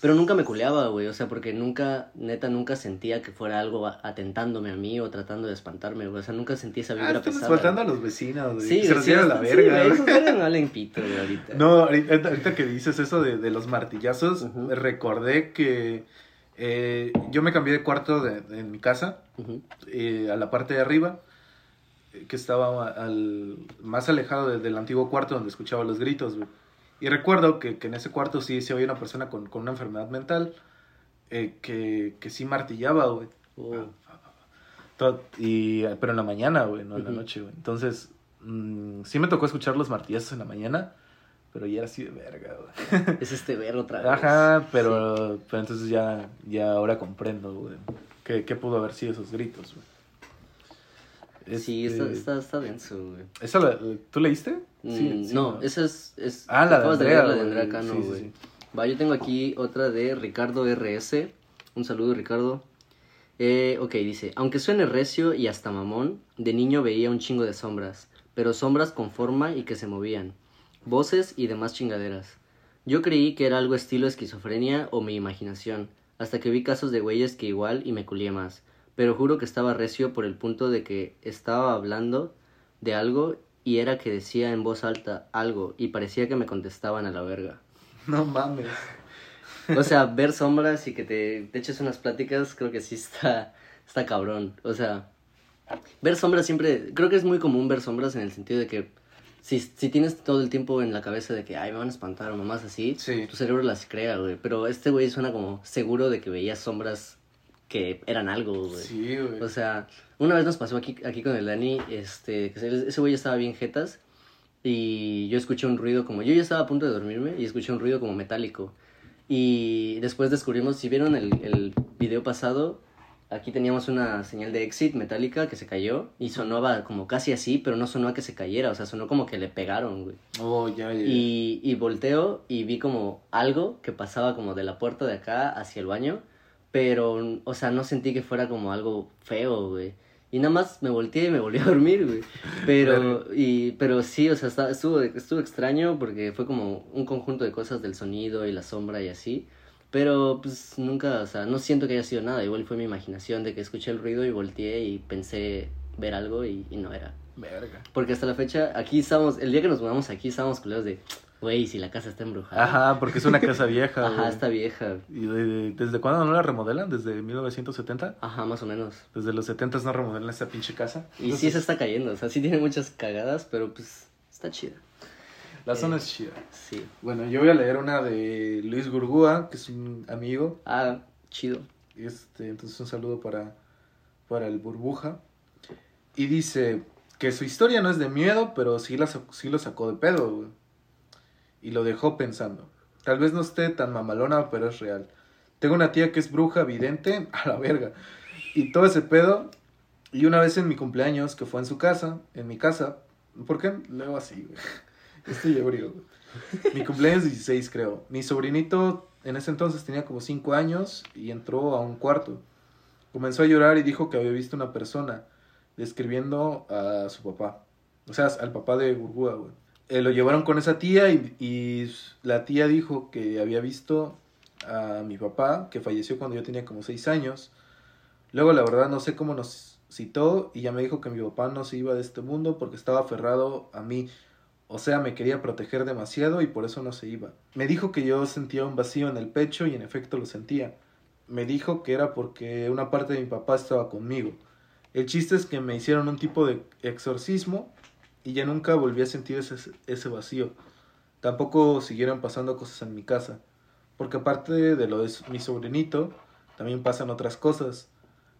Speaker 1: Pero nunca me culeaba, güey. O sea, porque nunca, neta, nunca sentía que fuera algo atentándome a mí o tratando de espantarme, güey. O sea, nunca sentí esa
Speaker 2: Ah,
Speaker 1: vibra
Speaker 2: estás
Speaker 1: pesada.
Speaker 2: faltando a los vecinos, güey.
Speaker 1: Sí,
Speaker 2: que se los
Speaker 1: sí,
Speaker 2: a la
Speaker 1: sí,
Speaker 2: verga,
Speaker 1: esos valen pito, güey, ahorita.
Speaker 2: No, ahorita, ahorita que dices eso de, de los martillazos,
Speaker 1: Ujú.
Speaker 2: recordé que eh, yo me cambié de cuarto de, de- en mi casa,
Speaker 1: Ujú.
Speaker 2: eh, a la parte de arriba, que estaba al, más alejado de- del antiguo cuarto donde escuchaba los gritos, güey. Y recuerdo que, que en ese cuarto sí, sí había una persona con, con una enfermedad mental eh, que, que sí martillaba, güey.
Speaker 1: Oh.
Speaker 2: Y, pero en la mañana, güey, no en la
Speaker 1: Ujú.
Speaker 2: noche, güey. Entonces, mm, sí me tocó escuchar los martillazos en la mañana, pero ya era así de verga, güey.
Speaker 1: Es este ver otra vez.
Speaker 2: Ajá, pero, pero entonces ya, ya ahora comprendo, güey. ¿Qué, qué pudo haber sido esos gritos, güey?
Speaker 1: Sí, está, está, está denso, güey.
Speaker 2: ¿Esa la- ¿Tú leíste?
Speaker 1: Mm, no, esa es, es...
Speaker 2: Ah, la de Andrea,
Speaker 1: la de. Andrea Cano,
Speaker 2: Sí, sí,
Speaker 1: güey.
Speaker 2: sí.
Speaker 1: Va, yo tengo aquí otra de Ricardo RS. Un saludo, Ricardo. Eh, ok, dice, aunque suene recio y hasta mamón, de niño veía un chingo de sombras, pero sombras con forma y que se movían, voces y demás chingaderas. Yo creí que era algo estilo esquizofrenia o mi imaginación, hasta que vi casos de güeyes que igual y me culié más, pero juro que estaba recio por el punto de que estaba hablando de algo y era que decía en voz alta algo y parecía que me contestaban a la verga.
Speaker 2: No mames.
Speaker 1: O sea, ver sombras y que te, te eches unas pláticas, creo que sí está, está cabrón. O sea, ver sombras siempre, creo que es muy común ver sombras en el sentido de que si, si tienes todo el tiempo en la cabeza de que, ay, me van a espantar o mamás así,
Speaker 2: Sí.
Speaker 1: tu cerebro las crea, güey. Pero este güey suena como seguro de que veía sombras que eran algo, güey.
Speaker 2: Sí, güey.
Speaker 1: O sea, una vez nos pasó aquí, aquí con el Dani, este, que ese ese güey estaba bien jetas y yo escuché un ruido como, yo ya estaba a punto de dormirme y escuché un ruido como metálico. Y después descubrimos, si vieron el, el video pasado, aquí teníamos una señal de exit metálica que se cayó y sonaba como casi así, pero no sonó a que se cayera, o sea, sonó como que le pegaron, güey.
Speaker 2: oh, ya, ya.
Speaker 1: Y, y volteo y vi como algo que pasaba como de la puerta de acá hacia el baño, pero, o sea, no sentí que fuera como algo feo, güey. Y nada más me volteé y me volví a dormir, güey. Pero, y, pero sí, o sea, está- estuvo, estuvo extraño porque fue como un conjunto de cosas del sonido y la sombra y así. Pero, pues, nunca, o sea, no siento que haya sido nada. Igual fue mi imaginación de que escuché el ruido y volteé y pensé ver algo y, y no era.
Speaker 2: Verga.
Speaker 1: Porque hasta la fecha, aquí estábamos, el día que nos mudamos aquí, estábamos culeros de, güey, si la casa está embrujada.
Speaker 2: Ajá, porque es una casa vieja,
Speaker 1: Ajá, está vieja.
Speaker 2: ¿Y de- de- desde cuándo no la remodelan? ¿Desde 1970?
Speaker 1: Ajá, más o menos.
Speaker 2: Desde los 70 no remodelan esa pinche casa.
Speaker 1: Y sí se está cayendo, o sea, sí tiene muchas cagadas, pero pues está chida.
Speaker 2: La zona es chida.
Speaker 1: Sí.
Speaker 2: Bueno, yo voy a leer una de Luis Gurgúa, que es un amigo.
Speaker 1: Ah, chido.
Speaker 2: Este, entonces un saludo para, para el burbuja. Y dice que su historia no es de miedo, pero sí, la, sí lo sacó de pedo, güey. Y lo dejó pensando. Tal vez no esté tan mamalona, pero es real. Tengo una tía que es bruja, vidente, a la verga. Y todo ese pedo. Y una vez en mi cumpleaños, que fue en su casa, en mi casa. ¿Por qué leo así, güey? Estoy ebrio. Mi cumpleaños 16, creo. Mi sobrinito en ese entonces tenía como 5 años y entró a un cuarto. Comenzó a llorar y dijo que había visto una persona describiendo a su papá. O sea, al papá de Burgúa, güey. Eh, lo llevaron con esa tía y, y la tía dijo que había visto a mi papá, que falleció cuando yo tenía como 6 años. Luego, la verdad, no sé cómo nos citó y ya me dijo que mi papá no se iba de este mundo porque estaba aferrado a mí. O sea, me quería proteger demasiado y por eso no se iba. Me dijo que yo sentía un vacío en el pecho y en efecto lo sentía. Me dijo que era porque una parte de mi papá estaba conmigo. El chiste es que me hicieron un tipo de exorcismo y ya nunca volví a sentir ese, ese vacío. Tampoco siguieron pasando cosas en mi casa. Porque aparte de lo de mi sobrinito, también pasan otras cosas.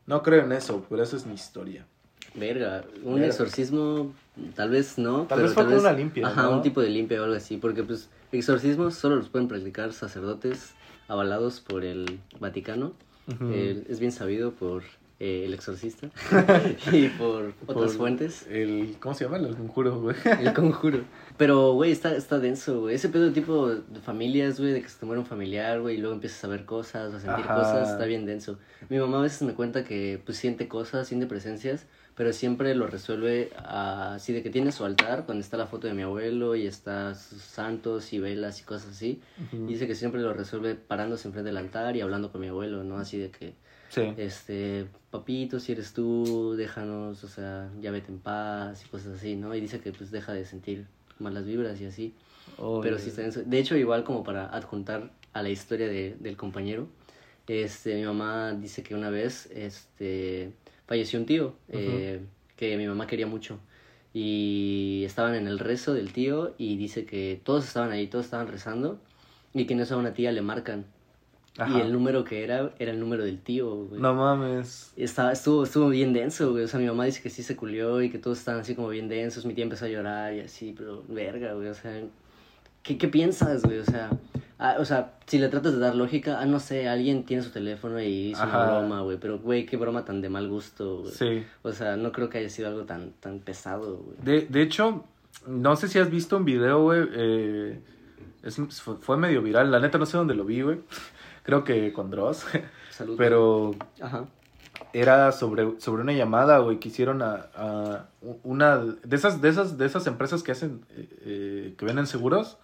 Speaker 2: No creo en eso, pero esa es mi historia.
Speaker 1: Verga, un
Speaker 2: Verga.
Speaker 1: exorcismo, tal vez no.
Speaker 2: Tal
Speaker 1: pero
Speaker 2: vez fue con una limpia,
Speaker 1: Ajá,
Speaker 2: ¿no?
Speaker 1: un tipo de limpia o algo así, porque pues exorcismos solo los pueden practicar sacerdotes avalados por el Vaticano. Eh, es bien sabido por eh, El Exorcista y por otras
Speaker 2: Por
Speaker 1: fuentes.
Speaker 2: El, ¿Cómo se llama? El conjuro, güey.
Speaker 1: El conjuro. Pero, güey, está, está denso, güey. Ese pedo de tipo de familias, güey, de que se te muere un familiar, güey, y luego empiezas a ver cosas, a sentir
Speaker 2: Ajá.
Speaker 1: cosas, está bien denso. Mi mamá a veces me cuenta que, pues, siente cosas, siente presencias, pero siempre lo resuelve ah, así de que tiene su altar, donde está la foto de mi abuelo y está sus santos y velas y cosas así.
Speaker 2: Ujú.
Speaker 1: Y dice que siempre lo resuelve parándose enfrente del altar y hablando con mi abuelo, ¿no? Así de que,
Speaker 2: Sí.
Speaker 1: este, papito, si eres tú, déjanos, o sea, ya vete en paz y cosas así, ¿no? Y dice que pues deja de sentir malas vibras y así. Pero sí está denso. De hecho, igual como para adjuntar a la historia de, del compañero, este, mi mamá dice que una vez, este, falleció un tío, eh, que mi mamá quería mucho. Y estaban en el rezo del tío y dice que todos estaban ahí, todos estaban rezando y que en eso a una tía le marcan.
Speaker 2: Ajá.
Speaker 1: Y el número que era, era el número del tío, güey.
Speaker 2: No mames.
Speaker 1: Estaba, estuvo, estuvo bien denso, güey. O sea, mi mamá dice que sí se culió y que todos estaban así como bien densos. Mi tía empezó a llorar y así, pero verga, güey. O sea, ¿qué, qué piensas, güey? O sea, ah, o sea, si le tratas de dar lógica, ah, no sé, alguien tiene su teléfono y hizo una
Speaker 2: Ajá.
Speaker 1: broma, güey. Pero, güey, qué broma tan de mal gusto, güey.
Speaker 2: Sí.
Speaker 1: O sea, no creo que haya sido algo tan, tan pesado, güey.
Speaker 2: De, de hecho, no sé si has visto un video, güey. eh, es- fue medio viral. La neta no sé dónde lo vi, güey. Creo que con Dross.
Speaker 1: Salud.
Speaker 2: Pero
Speaker 1: Ajá.
Speaker 2: era sobre, sobre una llamada, güey, que hicieron a, a una de esas, de esas, de esas empresas que hacen, eh, eh, que venden seguros.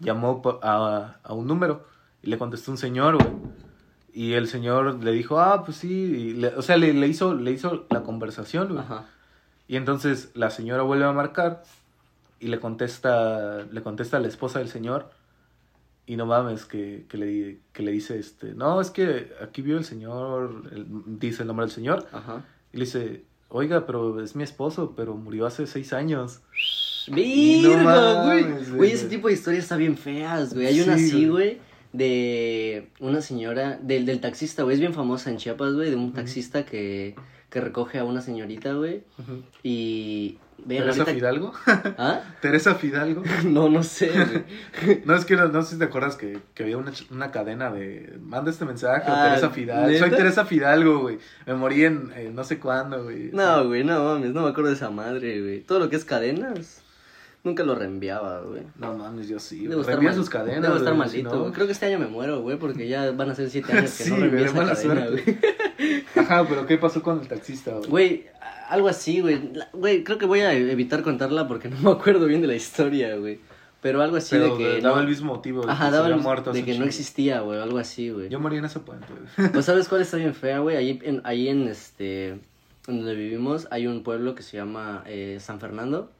Speaker 2: Llamó a, a un número y le contestó un señor, güey. Y el señor le dijo, ah, pues sí, y le- o sea, le, le hizo, le hizo la conversación, güey.
Speaker 1: Ajá.
Speaker 2: Y entonces la señora vuelve a marcar y le contesta, le contesta a la esposa del señor. Y no mames, que, que, le, que le dice, este, no, es que aquí vio el señor, el- dice el nombre del señor.
Speaker 1: Ajá.
Speaker 2: Y le dice, oiga, pero es mi esposo, pero murió hace seis años.
Speaker 1: Virgo, güey. Güey,
Speaker 2: güey.
Speaker 1: ese tipo de historias está bien feas, güey. Hay una
Speaker 2: Sí,
Speaker 1: así,
Speaker 2: güey.
Speaker 1: güey, de una señora, del, del taxista, güey. Es bien famosa en Chiapas, güey, de un taxista que, que recoge a una señorita, güey.
Speaker 2: Ujú.
Speaker 1: Y... Verga,
Speaker 2: ¿Teresa
Speaker 1: ahorita-
Speaker 2: Fidalgo?
Speaker 1: ¿Ah?
Speaker 2: ¿Teresa Fidalgo?
Speaker 1: No, no sé, güey.
Speaker 2: No, es que no, no sé si te acuerdas que, que había una, una cadena de manda este mensaje
Speaker 1: Ah,
Speaker 2: a Teresa Fidalgo.
Speaker 1: ¿neta?
Speaker 2: Soy Teresa Fidalgo, güey. Me morí en eh, no sé cuándo, güey.
Speaker 1: No, güey, no mames, no me acuerdo de esa madre, güey. Todo lo que es cadenas, nunca lo reenviaba, güey.
Speaker 2: No mames, yo sí.
Speaker 1: Debo
Speaker 2: Reenvía sus cadenas.
Speaker 1: debo estar
Speaker 2: güey, si
Speaker 1: maldito.
Speaker 2: no-.
Speaker 1: Creo que este año me muero, güey, porque ya van a ser siete años que
Speaker 2: Sí,
Speaker 1: no reenvío esa
Speaker 2: mala
Speaker 1: cadena, güey.
Speaker 2: Ajá, pero ¿qué pasó con el taxista, güey?
Speaker 1: Güey, algo así, güey. Güey, creo que voy a evitar contarla porque no me acuerdo bien de la historia, güey. Pero algo así
Speaker 2: Pero
Speaker 1: de que.
Speaker 2: daba
Speaker 1: no-
Speaker 2: el mismo motivo. de
Speaker 1: Ajá,
Speaker 2: que
Speaker 1: daba el-
Speaker 2: muerto
Speaker 1: de que
Speaker 2: un
Speaker 1: no existía, güey, algo así, güey.
Speaker 2: Yo morí en ese puente, güey.
Speaker 1: Pues sabes cuál está bien fea, güey. Ahí en, ahí en este. en donde vivimos hay un pueblo que se llama eh, San Fernando.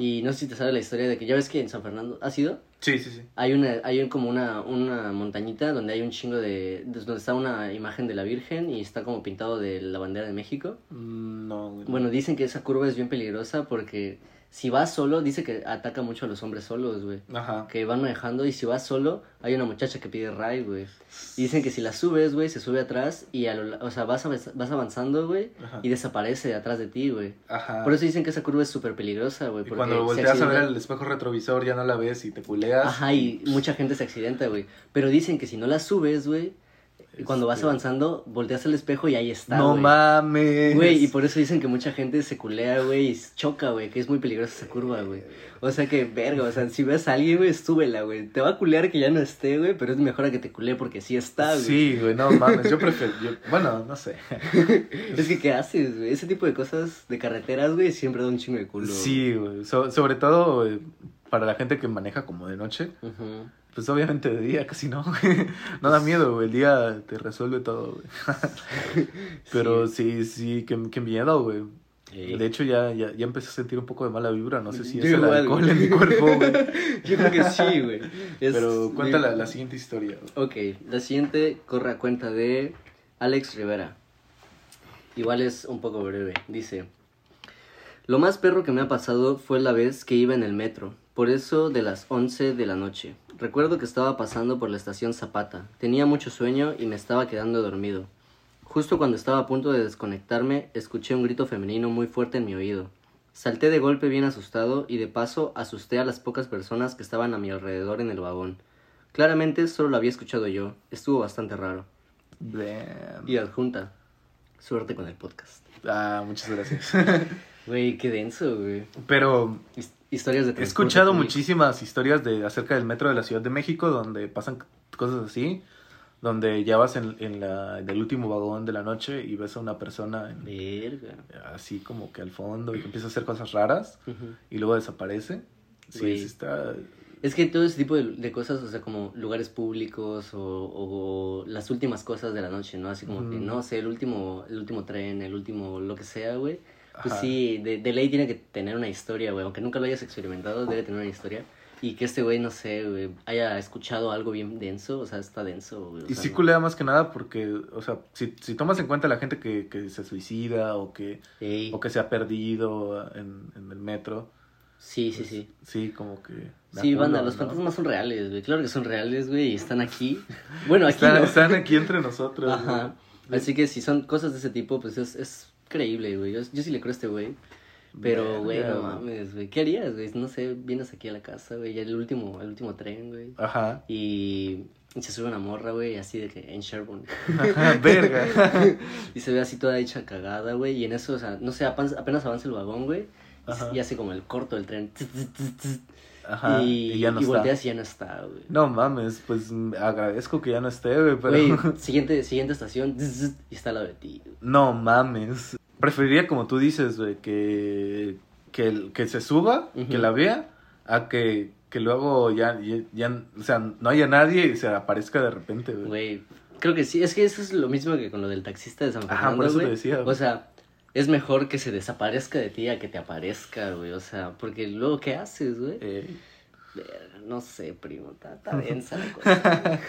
Speaker 1: Y no sé si te sabe la historia de que ya ves que en San Fernando. ¿Has ido?
Speaker 2: Sí, sí, sí.
Speaker 1: Hay una, hay un- como una, una montañita donde hay un chingo de. donde está una imagen de la Virgen y está como pintado de la bandera de México.
Speaker 2: Mm, No, güey.
Speaker 1: Bueno, dicen que esa curva es bien peligrosa porque si vas solo, dice que ataca mucho a los hombres solos, güey.
Speaker 2: Ajá.
Speaker 1: Que van manejando y si vas solo, hay una muchacha que pide ride, güey. Y dicen que si la subes, güey, se sube atrás y a lo o sea, vas, vas avanzando, güey, y desaparece de atrás de ti, güey.
Speaker 2: Ajá.
Speaker 1: Por eso dicen que esa curva es súper peligrosa, güey.
Speaker 2: y
Speaker 1: porque
Speaker 2: cuando volteas a ver el espejo retrovisor ya no la ves y te culeas.
Speaker 1: Ajá, y mucha gente se accidenta, güey. Pero dicen que si no la subes, güey, y cuando vas
Speaker 2: Este-
Speaker 1: avanzando, volteas al espejo y ahí está,
Speaker 2: no mames.
Speaker 1: Güey, y por eso dicen que mucha gente se culea, güey, y choca, güey, que es muy peligrosa esa curva, güey. O sea que, verga, o sea, si ves a alguien, güey, súbela, güey. Te va a culear que ya no esté, güey, pero es mejor a que te culee porque sí está, güey.
Speaker 2: Sí, güey, no mames. Yo prefiero. yo- bueno, no sé.
Speaker 1: Es que, ¿qué haces, güey? Ese tipo de cosas de carreteras, güey, siempre da un chingo de culo.
Speaker 2: Sí, güey. So- sobre todo eh, para la gente que maneja como de noche.
Speaker 1: Ujú.
Speaker 2: Pues obviamente de día casi no. No da miedo, güey. El día te resuelve todo, güey. Pero sí, sí, qué, qué miedo, güey.
Speaker 1: Sí.
Speaker 2: De hecho, ya, ya, ya empecé a sentir un poco de mala vibra. No sé si
Speaker 1: Yo
Speaker 2: es el alcohol
Speaker 1: güey.
Speaker 2: en mi cuerpo, güey.
Speaker 1: Yo creo que sí, güey. Es-
Speaker 2: Pero cuenta la siguiente historia. güey.
Speaker 1: Ok, la siguiente corre a cuenta de Alex Rivera. Igual es un poco breve. Dice: Lo más perro que me ha pasado fue la vez que iba en el metro, por eso de las 11 de la noche. Recuerdo que estaba pasando por la estación Zapata. Tenía mucho sueño y me estaba quedando dormido. Justo cuando estaba a punto de desconectarme, escuché un grito femenino muy fuerte en mi oído. Salté de golpe bien asustado y de paso asusté a las pocas personas que estaban a mi alrededor en el vagón. Claramente solo lo había escuchado yo. Estuvo bastante raro.
Speaker 2: Damn.
Speaker 1: Y adjunta. Suerte con el podcast.
Speaker 2: Ah, muchas gracias.
Speaker 1: Güey, qué denso, güey.
Speaker 2: Pero
Speaker 1: Historias de
Speaker 2: he escuchado
Speaker 1: público.
Speaker 2: muchísimas historias de acerca del metro de la Ciudad de México donde pasan cosas así, donde ya vas en, en la, último vagón de la noche y ves a una persona en-
Speaker 1: Verga.
Speaker 2: así como que al fondo y empieza a hacer cosas raras
Speaker 1: Ujú.
Speaker 2: y luego desaparece. Sí, sí está...
Speaker 1: Es que todo ese tipo de, de cosas, o sea, como lugares públicos o, o las últimas cosas de la noche, ¿no? Así como que,
Speaker 2: Ujú.
Speaker 1: no sé, el último, el último tren, el último, lo que sea, güey. Pues
Speaker 2: Ajá.
Speaker 1: sí, de, de ley tiene que tener una historia, güey. Aunque nunca lo hayas experimentado, debe tener una historia. Y que este güey, no sé, güey, haya escuchado algo bien denso, o sea, está denso, güey.
Speaker 2: Y
Speaker 1: sea,
Speaker 2: sí
Speaker 1: no-
Speaker 2: culea más que nada porque, o sea, si, si tomas en cuenta la gente que, que se suicida o que,
Speaker 1: Ey,
Speaker 2: o que se ha perdido en, en el metro,
Speaker 1: Sí, sí, sí.
Speaker 2: sí, como que...
Speaker 1: Sí, banda, los
Speaker 2: ¿no?
Speaker 1: fantasmas son reales, güey. Claro que son reales, güey, y están aquí. Bueno, aquí
Speaker 2: Están,
Speaker 1: no.
Speaker 2: están aquí entre nosotros.
Speaker 1: Ajá.
Speaker 2: güey.
Speaker 1: Así que si son cosas de ese tipo, pues es, es creíble, güey. Yo, yo sí le creo a este güey. Pero, güey, no
Speaker 2: güey.
Speaker 1: mames, güey. ¿Qué harías, güey? No sé, vienes aquí a la casa, güey, ya el último, el último tren, güey.
Speaker 2: Ajá.
Speaker 1: Y se sube una morra, güey, así de que en Sherburne.
Speaker 2: Ajá, verga.
Speaker 1: y se ve así toda hecha cagada, güey. Y en eso, o sea, no sé, apenas, avanza el vagón, güey. Y, hace como el corto del tren.
Speaker 2: Ajá.
Speaker 1: y,
Speaker 2: Y, ya no
Speaker 1: y
Speaker 2: está.
Speaker 1: volteas y ya no está, güey.
Speaker 2: No mames, pues mm, agradezco que ya no esté, güey, pero...
Speaker 1: Güey, siguiente, siguiente estación. Y está lado de ti.
Speaker 2: No mames. Preferiría, como tú dices, güey, que, que, que se suba,
Speaker 1: Ujú.
Speaker 2: que la vea, a que, que luego ya, ya, ya, o sea, no haya nadie y se aparezca de repente, güey.
Speaker 1: Güey, creo que sí. Es que eso es lo mismo que con lo del taxista de San
Speaker 2: Ajá,
Speaker 1: Fernando,
Speaker 2: por eso te decía.
Speaker 1: O sea, es mejor que se desaparezca de ti a que te aparezca, güey. O sea, porque luego, ¿qué haces, güey?
Speaker 2: Eh,
Speaker 1: No sé, primo. Está, está densa la cosa.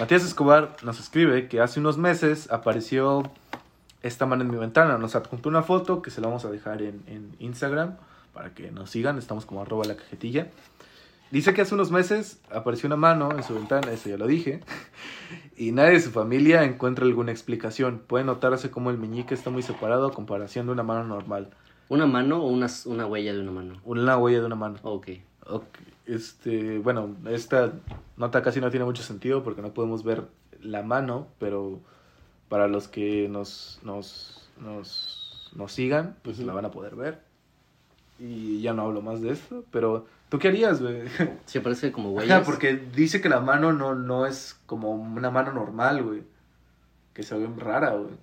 Speaker 2: Matías Escobar nos escribe que hace unos meses apareció esta mano en mi ventana. Nos adjuntó una foto que se la vamos a dejar en, en Instagram para que nos sigan. Estamos como arroba la cajetilla. Dice que hace unos meses apareció una mano en su ventana, eso ya lo dije, y nadie de su familia encuentra alguna explicación. Puede notarse como el meñique está muy separado a comparación de una mano normal.
Speaker 1: ¿Una mano o una, una huella de una mano?
Speaker 2: Una huella de una mano.
Speaker 1: Ok.
Speaker 2: Ok, Este, bueno, esta nota casi no tiene mucho sentido porque no podemos ver la mano, pero para los que nos, nos, nos, nos sigan, pues
Speaker 1: Ujú.
Speaker 2: la van a poder ver. Y ya no hablo más de esto, pero ¿tú qué harías, güey?
Speaker 1: Sí, parece como huellas.
Speaker 2: porque dice que la mano no, no es como una mano normal, güey. Que se ve rara, güey.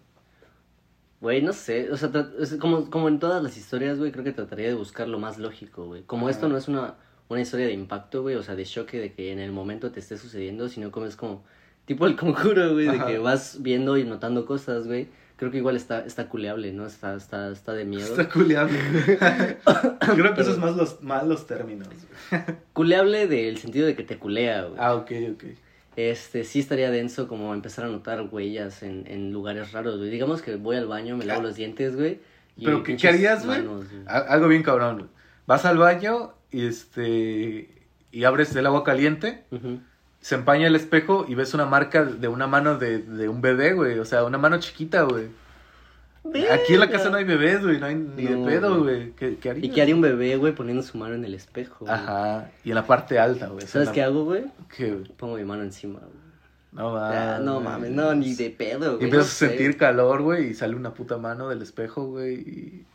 Speaker 1: Güey, no sé, o sea, como, como en todas las historias, güey, creo que trataría de buscar lo más lógico, güey. Como esto no es una, una historia de impacto, güey, o sea, de choque de que en el momento te esté sucediendo, sino como es como, tipo el conjuro, güey, de que vas viendo y notando cosas, güey. Creo que igual está, está culeable, ¿no? Está, está, está de miedo.
Speaker 2: Está culeable. Creo que esos más los, más los términos. güey.
Speaker 1: Culeable del sentido de que te culea, güey.
Speaker 2: Ah, ok, ok.
Speaker 1: Este, sí estaría denso como empezar a notar huellas en, en lugares raros, güey. Digamos que voy al baño, me lavo
Speaker 2: Ah.
Speaker 1: los dientes, güey. y
Speaker 2: Pero, ¿qué, ¿qué
Speaker 1: pinches
Speaker 2: harías, güey? Algo bien cabrón, güey. Vas al baño y este... Y abres el agua caliente,
Speaker 1: Ujú.
Speaker 2: Se empaña el espejo y ves una marca de una mano de, de un bebé, güey. O sea, una mano chiquita, güey. Aquí en la casa no hay bebés, güey. No hay ni de pedo,
Speaker 1: güey.
Speaker 2: ¿Qué, qué harías?
Speaker 1: ¿Y qué haría un bebé, güey, poniendo su mano en el espejo? güey?
Speaker 2: Ajá. Y en la parte alta, güey.
Speaker 1: ¿Sabes qué hago, güey?
Speaker 2: ¿Qué, güey?
Speaker 1: Pongo mi mano encima, güey.
Speaker 2: No
Speaker 1: Ah,
Speaker 2: mames.
Speaker 1: no mames, no, ni de pedo,
Speaker 2: Y
Speaker 1: güey.
Speaker 2: empiezas
Speaker 1: no
Speaker 2: a sentir calor, güey, y sale una puta mano del espejo, güey. Y...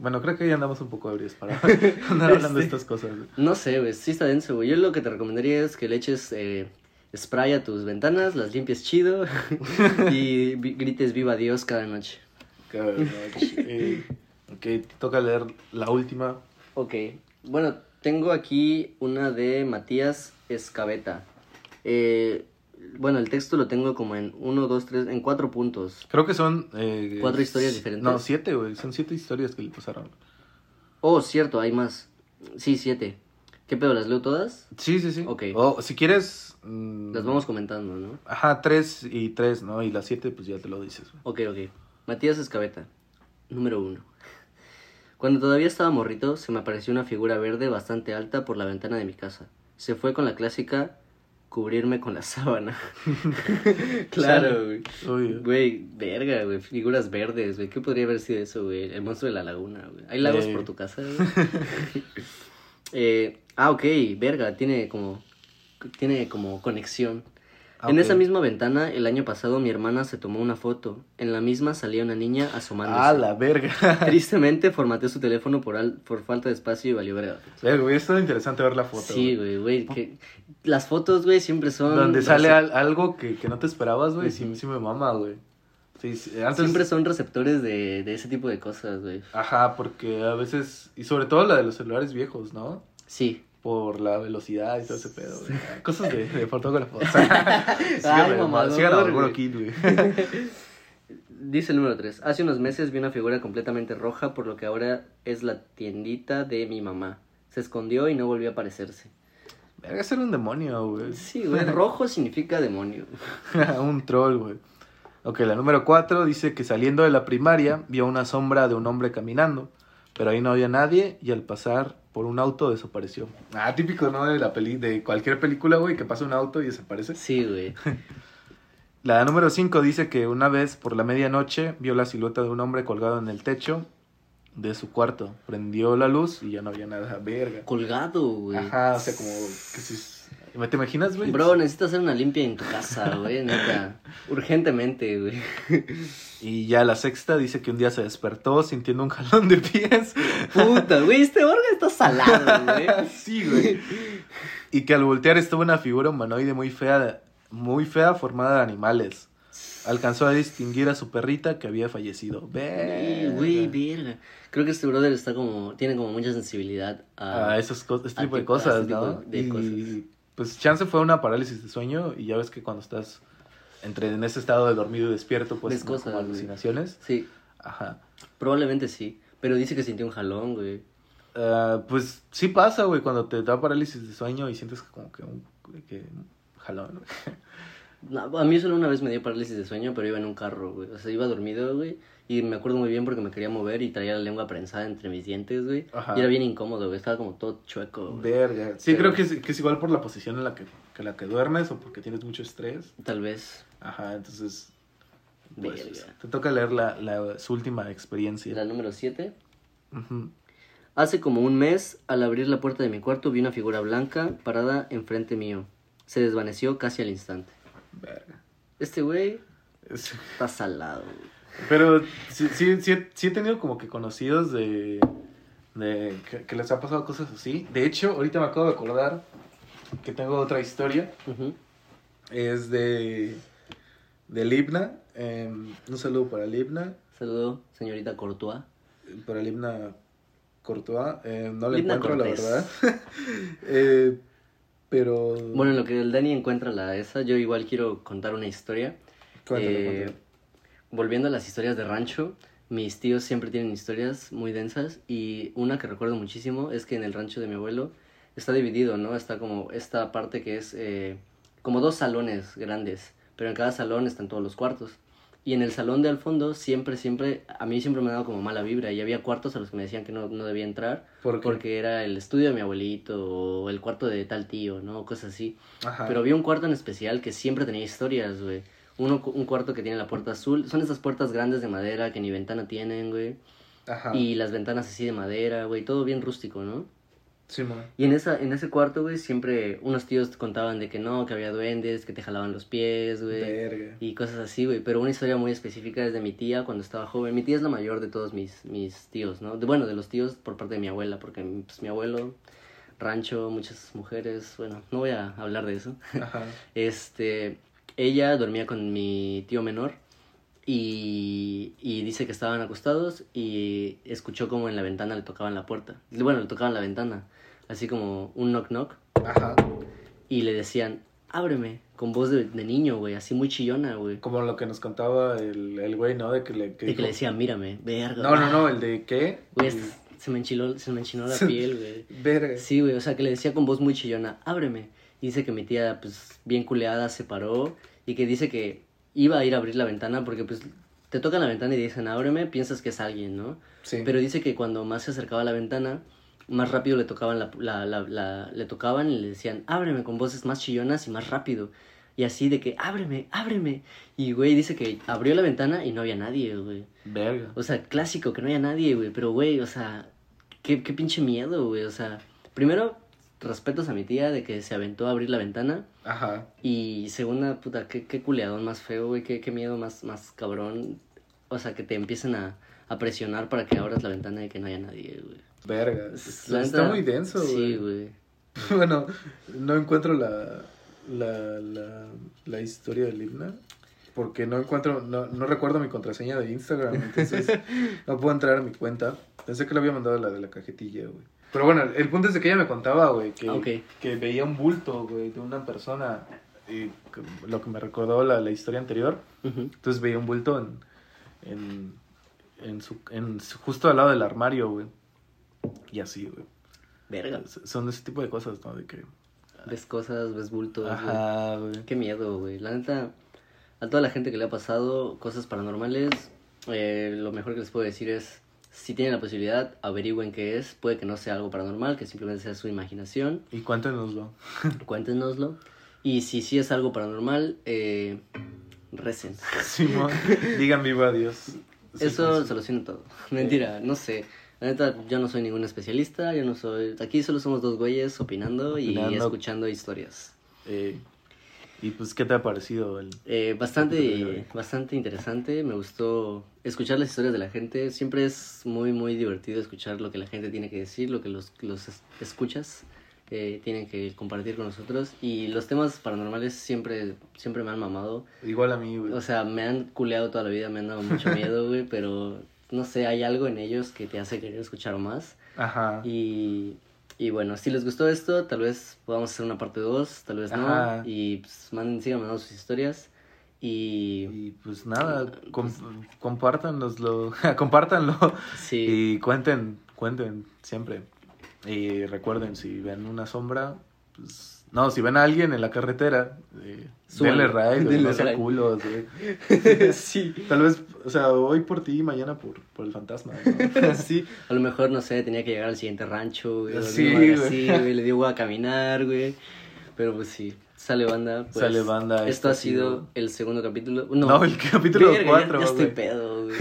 Speaker 2: Bueno, creo que ya andamos un poco ebrios para andar hablando de
Speaker 1: Este.
Speaker 2: estas cosas.
Speaker 1: No sé, güey, sí está denso, güey. Yo lo que te recomendaría es que le eches eh, spray a tus ventanas, las limpies chido y grites viva Dios cada noche.
Speaker 2: Cabrón, eh, ok, te toca leer la última.
Speaker 1: Ok, bueno, tengo aquí una de Matías Escabeta. Eh, bueno, el texto lo tengo como en uno, dos, tres, en cuatro puntos.
Speaker 2: Creo que son... eh,
Speaker 1: ¿Cuatro historias diferentes?
Speaker 2: No, siete, güey. Son siete historias que le pasaron.
Speaker 1: Oh, cierto, hay más. Sí, siete. ¿Qué pedo, las leo todas?
Speaker 2: Sí, sí, sí.
Speaker 1: Ok.
Speaker 2: O si quieres... mm,
Speaker 1: Las vamos comentando, ¿no?
Speaker 2: Ajá, tres y tres, ¿no? Y las siete, pues ya te lo dices, güey.
Speaker 1: Ok, ok. Matías Escabeta, número uno. Cuando todavía estaba morrito, se me apareció una figura verde bastante alta por la ventana de mi casa. Se fue con la clásica cubrirme con la sábana. claro, güey.
Speaker 2: Obvio.
Speaker 1: Güey, verga, güey. Figuras verdes, güey. ¿Qué podría haber sido eso, güey? El monstruo de la laguna, güey. ¿Hay lagos
Speaker 2: Eh.
Speaker 1: por tu casa, güey? eh, ah, ok, verga. Tiene como... Tiene como conexión. En
Speaker 2: Ok.
Speaker 1: esa misma ventana, el año pasado, mi hermana se tomó una foto. En la misma salía una niña asomándose.
Speaker 2: Ah, la verga.
Speaker 1: Tristemente, formateó su teléfono por, al- por falta de espacio y valió verga.
Speaker 2: Verga, güey, es interesante ver la foto.
Speaker 1: Sí, güey, güey. que- Las fotos, güey, siempre son...
Speaker 2: Donde sale al- algo que, que no te esperabas, güey, sí,
Speaker 1: Ujú.
Speaker 2: sí me mama, güey. Sí, sí, antes...
Speaker 1: Siempre son receptores de, de ese tipo de cosas, güey.
Speaker 2: Ajá, porque a veces, y sobre todo la de los celulares viejos, ¿no?
Speaker 1: Sí.
Speaker 2: Por la velocidad y todo ese pedo, güey. Cosas de, de fotógrafos. Síganme,
Speaker 1: Ay,
Speaker 2: mamá, síganme Kid, güey.
Speaker 1: Dice el número 3. Hace unos meses vi una figura completamente roja, por lo que ahora es la tiendita de mi mamá. Se escondió y no volvió a aparecerse.
Speaker 2: Verga, ser un demonio, güey.
Speaker 1: Sí, güey. Rojo significa demonio.
Speaker 2: un troll, güey. Ok, la número 4 dice que saliendo de la primaria vio una sombra de un hombre caminando, pero ahí no había nadie y al pasar por un auto desapareció. Ah, típico, ¿no? De la peli, de cualquier película, güey, que pasa un auto y desaparece.
Speaker 1: Sí, güey.
Speaker 2: La número 5 dice que una vez por la medianoche vio la silueta de un hombre colgado en el techo de su cuarto. Prendió la luz y ya no había nada. Verga.
Speaker 1: Colgado, güey.
Speaker 2: Ajá, o sea, como que si... ¿Te imaginas, güey?
Speaker 1: Bro, necesitas hacer una limpia en tu casa, güey, neta. Urgentemente, güey.
Speaker 2: Y ya la sexta dice que un día se despertó sintiendo un jalón de pies.
Speaker 1: Puta, güey, este órgano está salado, güey.
Speaker 2: sí, güey. Y que al voltear estaba una figura humanoide muy fea, muy fea formada de animales. Alcanzó a distinguir a su perrita que había fallecido.
Speaker 1: Güey, Güey, verga. Creo que este brother está como, tiene como mucha sensibilidad a...
Speaker 2: a esas cosas, este tipo de cosas,
Speaker 1: este
Speaker 2: ¿no?
Speaker 1: tipo de
Speaker 2: y
Speaker 1: cosas.
Speaker 2: Pues chance fue una parálisis de sueño y ya ves que cuando estás entre en ese estado de dormido y despierto, pues
Speaker 1: Ves
Speaker 2: como
Speaker 1: cosas, güey.
Speaker 2: alucinaciones.
Speaker 1: Sí,
Speaker 2: Ajá.
Speaker 1: probablemente sí. Pero dice que sintió un jalón, güey.
Speaker 2: Ah, pues sí pasa, güey, cuando te da parálisis de sueño y sientes como que un que un jalón. güey.
Speaker 1: No, a mí solo una vez me dio parálisis de sueño, pero iba en un carro, güey. O sea, iba dormido, güey. Y me acuerdo muy bien porque me quería mover y traía la lengua prensada entre mis dientes, güey.
Speaker 2: Ajá.
Speaker 1: Y era bien incómodo, güey. Estaba como todo chueco, güey.
Speaker 2: Verga. Sí,
Speaker 1: Pero-
Speaker 2: creo que es, que es igual por la posición en la que, que la que duermes o porque tienes mucho estrés.
Speaker 1: Tal vez.
Speaker 2: Ajá, entonces pues,
Speaker 1: Verga.
Speaker 2: te toca leer la, la- su última experiencia.
Speaker 1: La número 7.
Speaker 2: Ujú.
Speaker 1: Hace como un mes, al abrir la puerta de mi cuarto, vi una figura blanca parada enfrente mío. Se desvaneció casi al instante.
Speaker 2: Verga.
Speaker 1: Este güey
Speaker 2: Es-
Speaker 1: está salado, güey.
Speaker 2: Pero sí, sí, sí, he- sí he tenido como que conocidos de, de que, que les ha pasado cosas así. De hecho, ahorita me acabo de acordar que tengo otra historia. Es de, de Libna. Em, un saludo para Libna.
Speaker 1: Saludo, señorita Courtois.
Speaker 2: Para Libna Courtois. Em, no la
Speaker 1: Libna
Speaker 2: encuentro, la verdad. Eh, pero...
Speaker 1: Bueno, en lo que el Dani encuentra la esa, yo igual quiero contar una historia. Eh, volviendo a las historias de rancho, mis tíos siempre tienen historias muy densas y una que recuerdo muchísimo es que en el rancho de mi abuelo está dividido, ¿no? Está como esta parte que es eh, como dos salones grandes, pero en cada salón están todos los cuartos. Y en el salón de al fondo siempre, siempre, a mí siempre me ha dado como mala vibra y había cuartos a los que me decían que no, no debía entrar
Speaker 2: ¿Por qué?
Speaker 1: porque era el estudio de mi abuelito o el cuarto de tal tío, ¿no? Cosas así.
Speaker 2: Ajá.
Speaker 1: Pero había un cuarto en especial que siempre tenía historias, güey. Uno, un cuarto que tiene la puerta azul. Son esas puertas grandes de madera que ni ventana tienen, güey.
Speaker 2: Ajá.
Speaker 1: Y las ventanas así de madera, güey. Todo bien rústico, ¿no?
Speaker 2: Sí.
Speaker 1: Y en, esa, en ese cuarto, güey, siempre unos tíos contaban de que no, que había duendes, que te jalaban los pies, güey.
Speaker 2: Verga.
Speaker 1: Y cosas así, güey. Pero una historia muy específica es de mi tía cuando estaba joven. Mi tía es la mayor de todos mis, mis tíos, ¿no? De, bueno, de los tíos por parte de mi abuela, porque pues, mi abuelo, rancho, muchas mujeres. Bueno, no voy a hablar de eso.
Speaker 2: Ajá.
Speaker 1: Este, ella dormía con mi tío menor y, y dice que estaban acostados y escuchó como en la ventana le tocaban la puerta. Bueno, le tocaban la ventana, así como un knock knock
Speaker 2: Ajá.
Speaker 1: y le decían, ábreme, con voz de, de niño, güey, así muy chillona, güey.
Speaker 2: Como lo que nos contaba el, el güey, ¿no? De que le... que
Speaker 1: De que le decían, mírame, verga.
Speaker 2: No, no, no, el de qué?
Speaker 1: Güey, se me enchiló, se me enchinó la piel, güey.
Speaker 2: Verga.
Speaker 1: Sí, güey, o sea, que le decía con voz muy chillona, ábreme. Y dice que mi tía, pues, bien culeada, se paró y que dice que iba a ir a abrir la ventana porque, pues, te tocan la ventana y dicen, ábreme, piensas que es alguien, ¿no?
Speaker 2: Sí.
Speaker 1: Pero dice que cuando más se acercaba a la ventana, más rápido le tocaban la, la, la, la- le tocaban y le decían, ábreme, con voces más chillonas y más rápido. Y así de que, ábreme, ábreme. Y, güey, dice que abrió la ventana y no había nadie, güey.
Speaker 2: Verga.
Speaker 1: O sea, clásico, que no haya nadie, güey. Pero, güey, o sea, qué, qué pinche miedo, güey. O sea, primero, respetos a mi tía de que se aventó a abrir la ventana.
Speaker 2: Ajá.
Speaker 1: Y segunda, puta, qué, qué culeadón más feo, güey, qué, qué miedo más, más cabrón. O sea, que te empiecen a, a presionar para que abras la ventana y que no haya nadie, güey.
Speaker 2: Verga.
Speaker 1: La
Speaker 2: Está muy denso, güey.
Speaker 1: Sí, güey.
Speaker 2: Bueno, no encuentro la, la, la, la historia del himno. Porque no encuentro, no, no recuerdo mi contraseña de Instagram, entonces no puedo entrar a mi cuenta. Pensé que le había mandado la de la cajetilla, güey. Pero bueno, el punto es de que ella me contaba, güey, que, que veía un bulto, güey, de una persona. Y lo que me recordó la, la historia anterior. Entonces veía un bulto en, en, en, su, en su- justo al lado del armario, güey. Y así, güey.
Speaker 1: Verga.
Speaker 2: Son ese tipo de cosas, ¿no? De que...
Speaker 1: Ves cosas, ves bultos, güey.
Speaker 2: Ajá, güey.
Speaker 1: Qué miedo, güey. La neta, a toda la gente que le ha pasado cosas paranormales, eh, lo mejor que les puedo decir es, si tienen la posibilidad, averigüen qué es. Puede que no sea algo paranormal, que simplemente sea su imaginación.
Speaker 2: Y cuéntenoslo.
Speaker 1: Cuéntenoslo. Y si sí es algo paranormal, eh, recen.
Speaker 2: Simón, digan viva a Dios. Sí,
Speaker 1: Eso
Speaker 2: sí.
Speaker 1: soluciona todo. Mentira, no sé. La neta, yo no soy ningún especialista, yo no soy... Aquí solo somos dos güeyes opinando, y
Speaker 2: Opinando.
Speaker 1: escuchando historias.
Speaker 2: Eh, y pues, ¿qué te ha parecido el...?
Speaker 1: Eh, bastante, bastante interesante, me gustó escuchar las historias de la gente, siempre es muy, muy divertido escuchar lo que la gente tiene que decir, lo que los, los es- escuchas eh, tienen que compartir con nosotros y los temas paranormales siempre, siempre me han mamado,
Speaker 2: Igual a mí, güey.
Speaker 1: o sea, me han culeado toda la vida, me han dado mucho miedo, güey, pero no sé, hay algo en ellos que te hace querer escuchar más
Speaker 2: Ajá.
Speaker 1: y, y bueno, si les gustó esto, tal vez podamos hacer una parte 2, tal vez no. Y pues manden, sigan mandando sus historias. Y
Speaker 2: Y pues nada, com- compártanoslo, compártanlo
Speaker 1: sí,
Speaker 2: y cuenten, cuenten siempre. Y recuerden, si ven una sombra, pues... No, si ven a alguien en la carretera, eh, denle ride,
Speaker 1: Denle
Speaker 2: no sean
Speaker 1: ride.
Speaker 2: culos, güey.
Speaker 1: sí.
Speaker 2: Tal vez, o sea, hoy por ti y mañana por, por el fantasma, ¿no?
Speaker 1: sí. A lo mejor, no sé, tenía que llegar al siguiente rancho, güey.
Speaker 2: Sí, güey.
Speaker 1: así, güey. Le dio agua a caminar, güey. Pero pues sí, sale banda. Pues,
Speaker 2: Sale banda,
Speaker 1: Esto
Speaker 2: esto
Speaker 1: ha sido
Speaker 2: sido-
Speaker 1: el segundo capítulo. No,
Speaker 2: No, el capítulo
Speaker 1: Verga, ya-
Speaker 2: 4,
Speaker 1: Ya, estoy pedo, güey.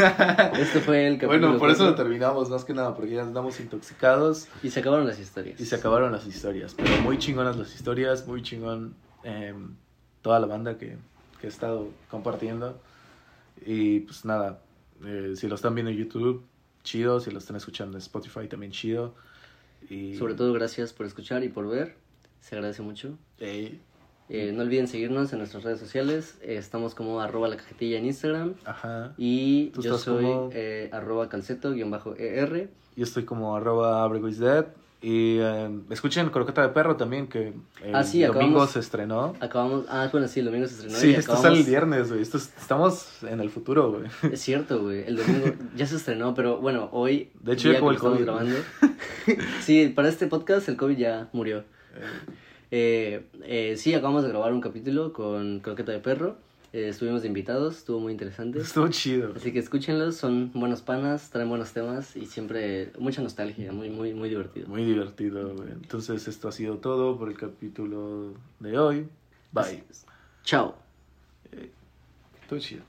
Speaker 1: Este fue el capítulo
Speaker 2: Bueno, por eso lo terminamos, más que nada, porque ya andamos intoxicados
Speaker 1: Y se acabaron las historias.
Speaker 2: y se acabaron las historias. Pero muy chingonas las historias, muy chingón eh, toda la banda que, que he estado compartiendo. Y pues nada, eh, si lo están viendo en YouTube, chido. Si lo están escuchando en Spotify, también chido. Y,
Speaker 1: Sobre todo, gracias por escuchar y por ver. Se agradece mucho.
Speaker 2: eh,
Speaker 1: Eh, no olviden seguirnos en nuestras redes sociales. Eh, estamos como arroba la cajetilla en Instagram.
Speaker 2: ajá.
Speaker 1: Y yo soy
Speaker 2: como-
Speaker 1: eh, arroba calceto-er.
Speaker 2: Yo estoy como arroba Dead. Y eh, escuchen Croqueta de Perro también, que el
Speaker 1: Ah, sí,
Speaker 2: domingo
Speaker 1: acabamos-
Speaker 2: se estrenó.
Speaker 1: Acabamos... Ah, bueno, sí, el domingo se estrenó.
Speaker 2: Sí,
Speaker 1: y
Speaker 2: esto
Speaker 1: acabamos-
Speaker 2: sale el viernes, güey. Es- estamos en el futuro, güey.
Speaker 1: Es cierto, güey. El domingo ya se estrenó, pero bueno, hoy...
Speaker 2: De hecho, ya como el COVID.
Speaker 1: estamos grabando. sí, para este podcast el COVID ya murió. Eh, eh, sí, acabamos de grabar un capítulo con Croqueta de Perro. Eh, estuvimos de invitados, estuvo muy interesante.
Speaker 2: Estuvo chido.
Speaker 1: Así que escúchenlos, son buenos panas, traen buenos temas y siempre mucha nostalgia, muy, muy, muy divertido.
Speaker 2: Muy divertido, güey. Entonces, esto ha sido todo por el capítulo de hoy. Bye.
Speaker 1: Chao.
Speaker 2: Estuvo chido.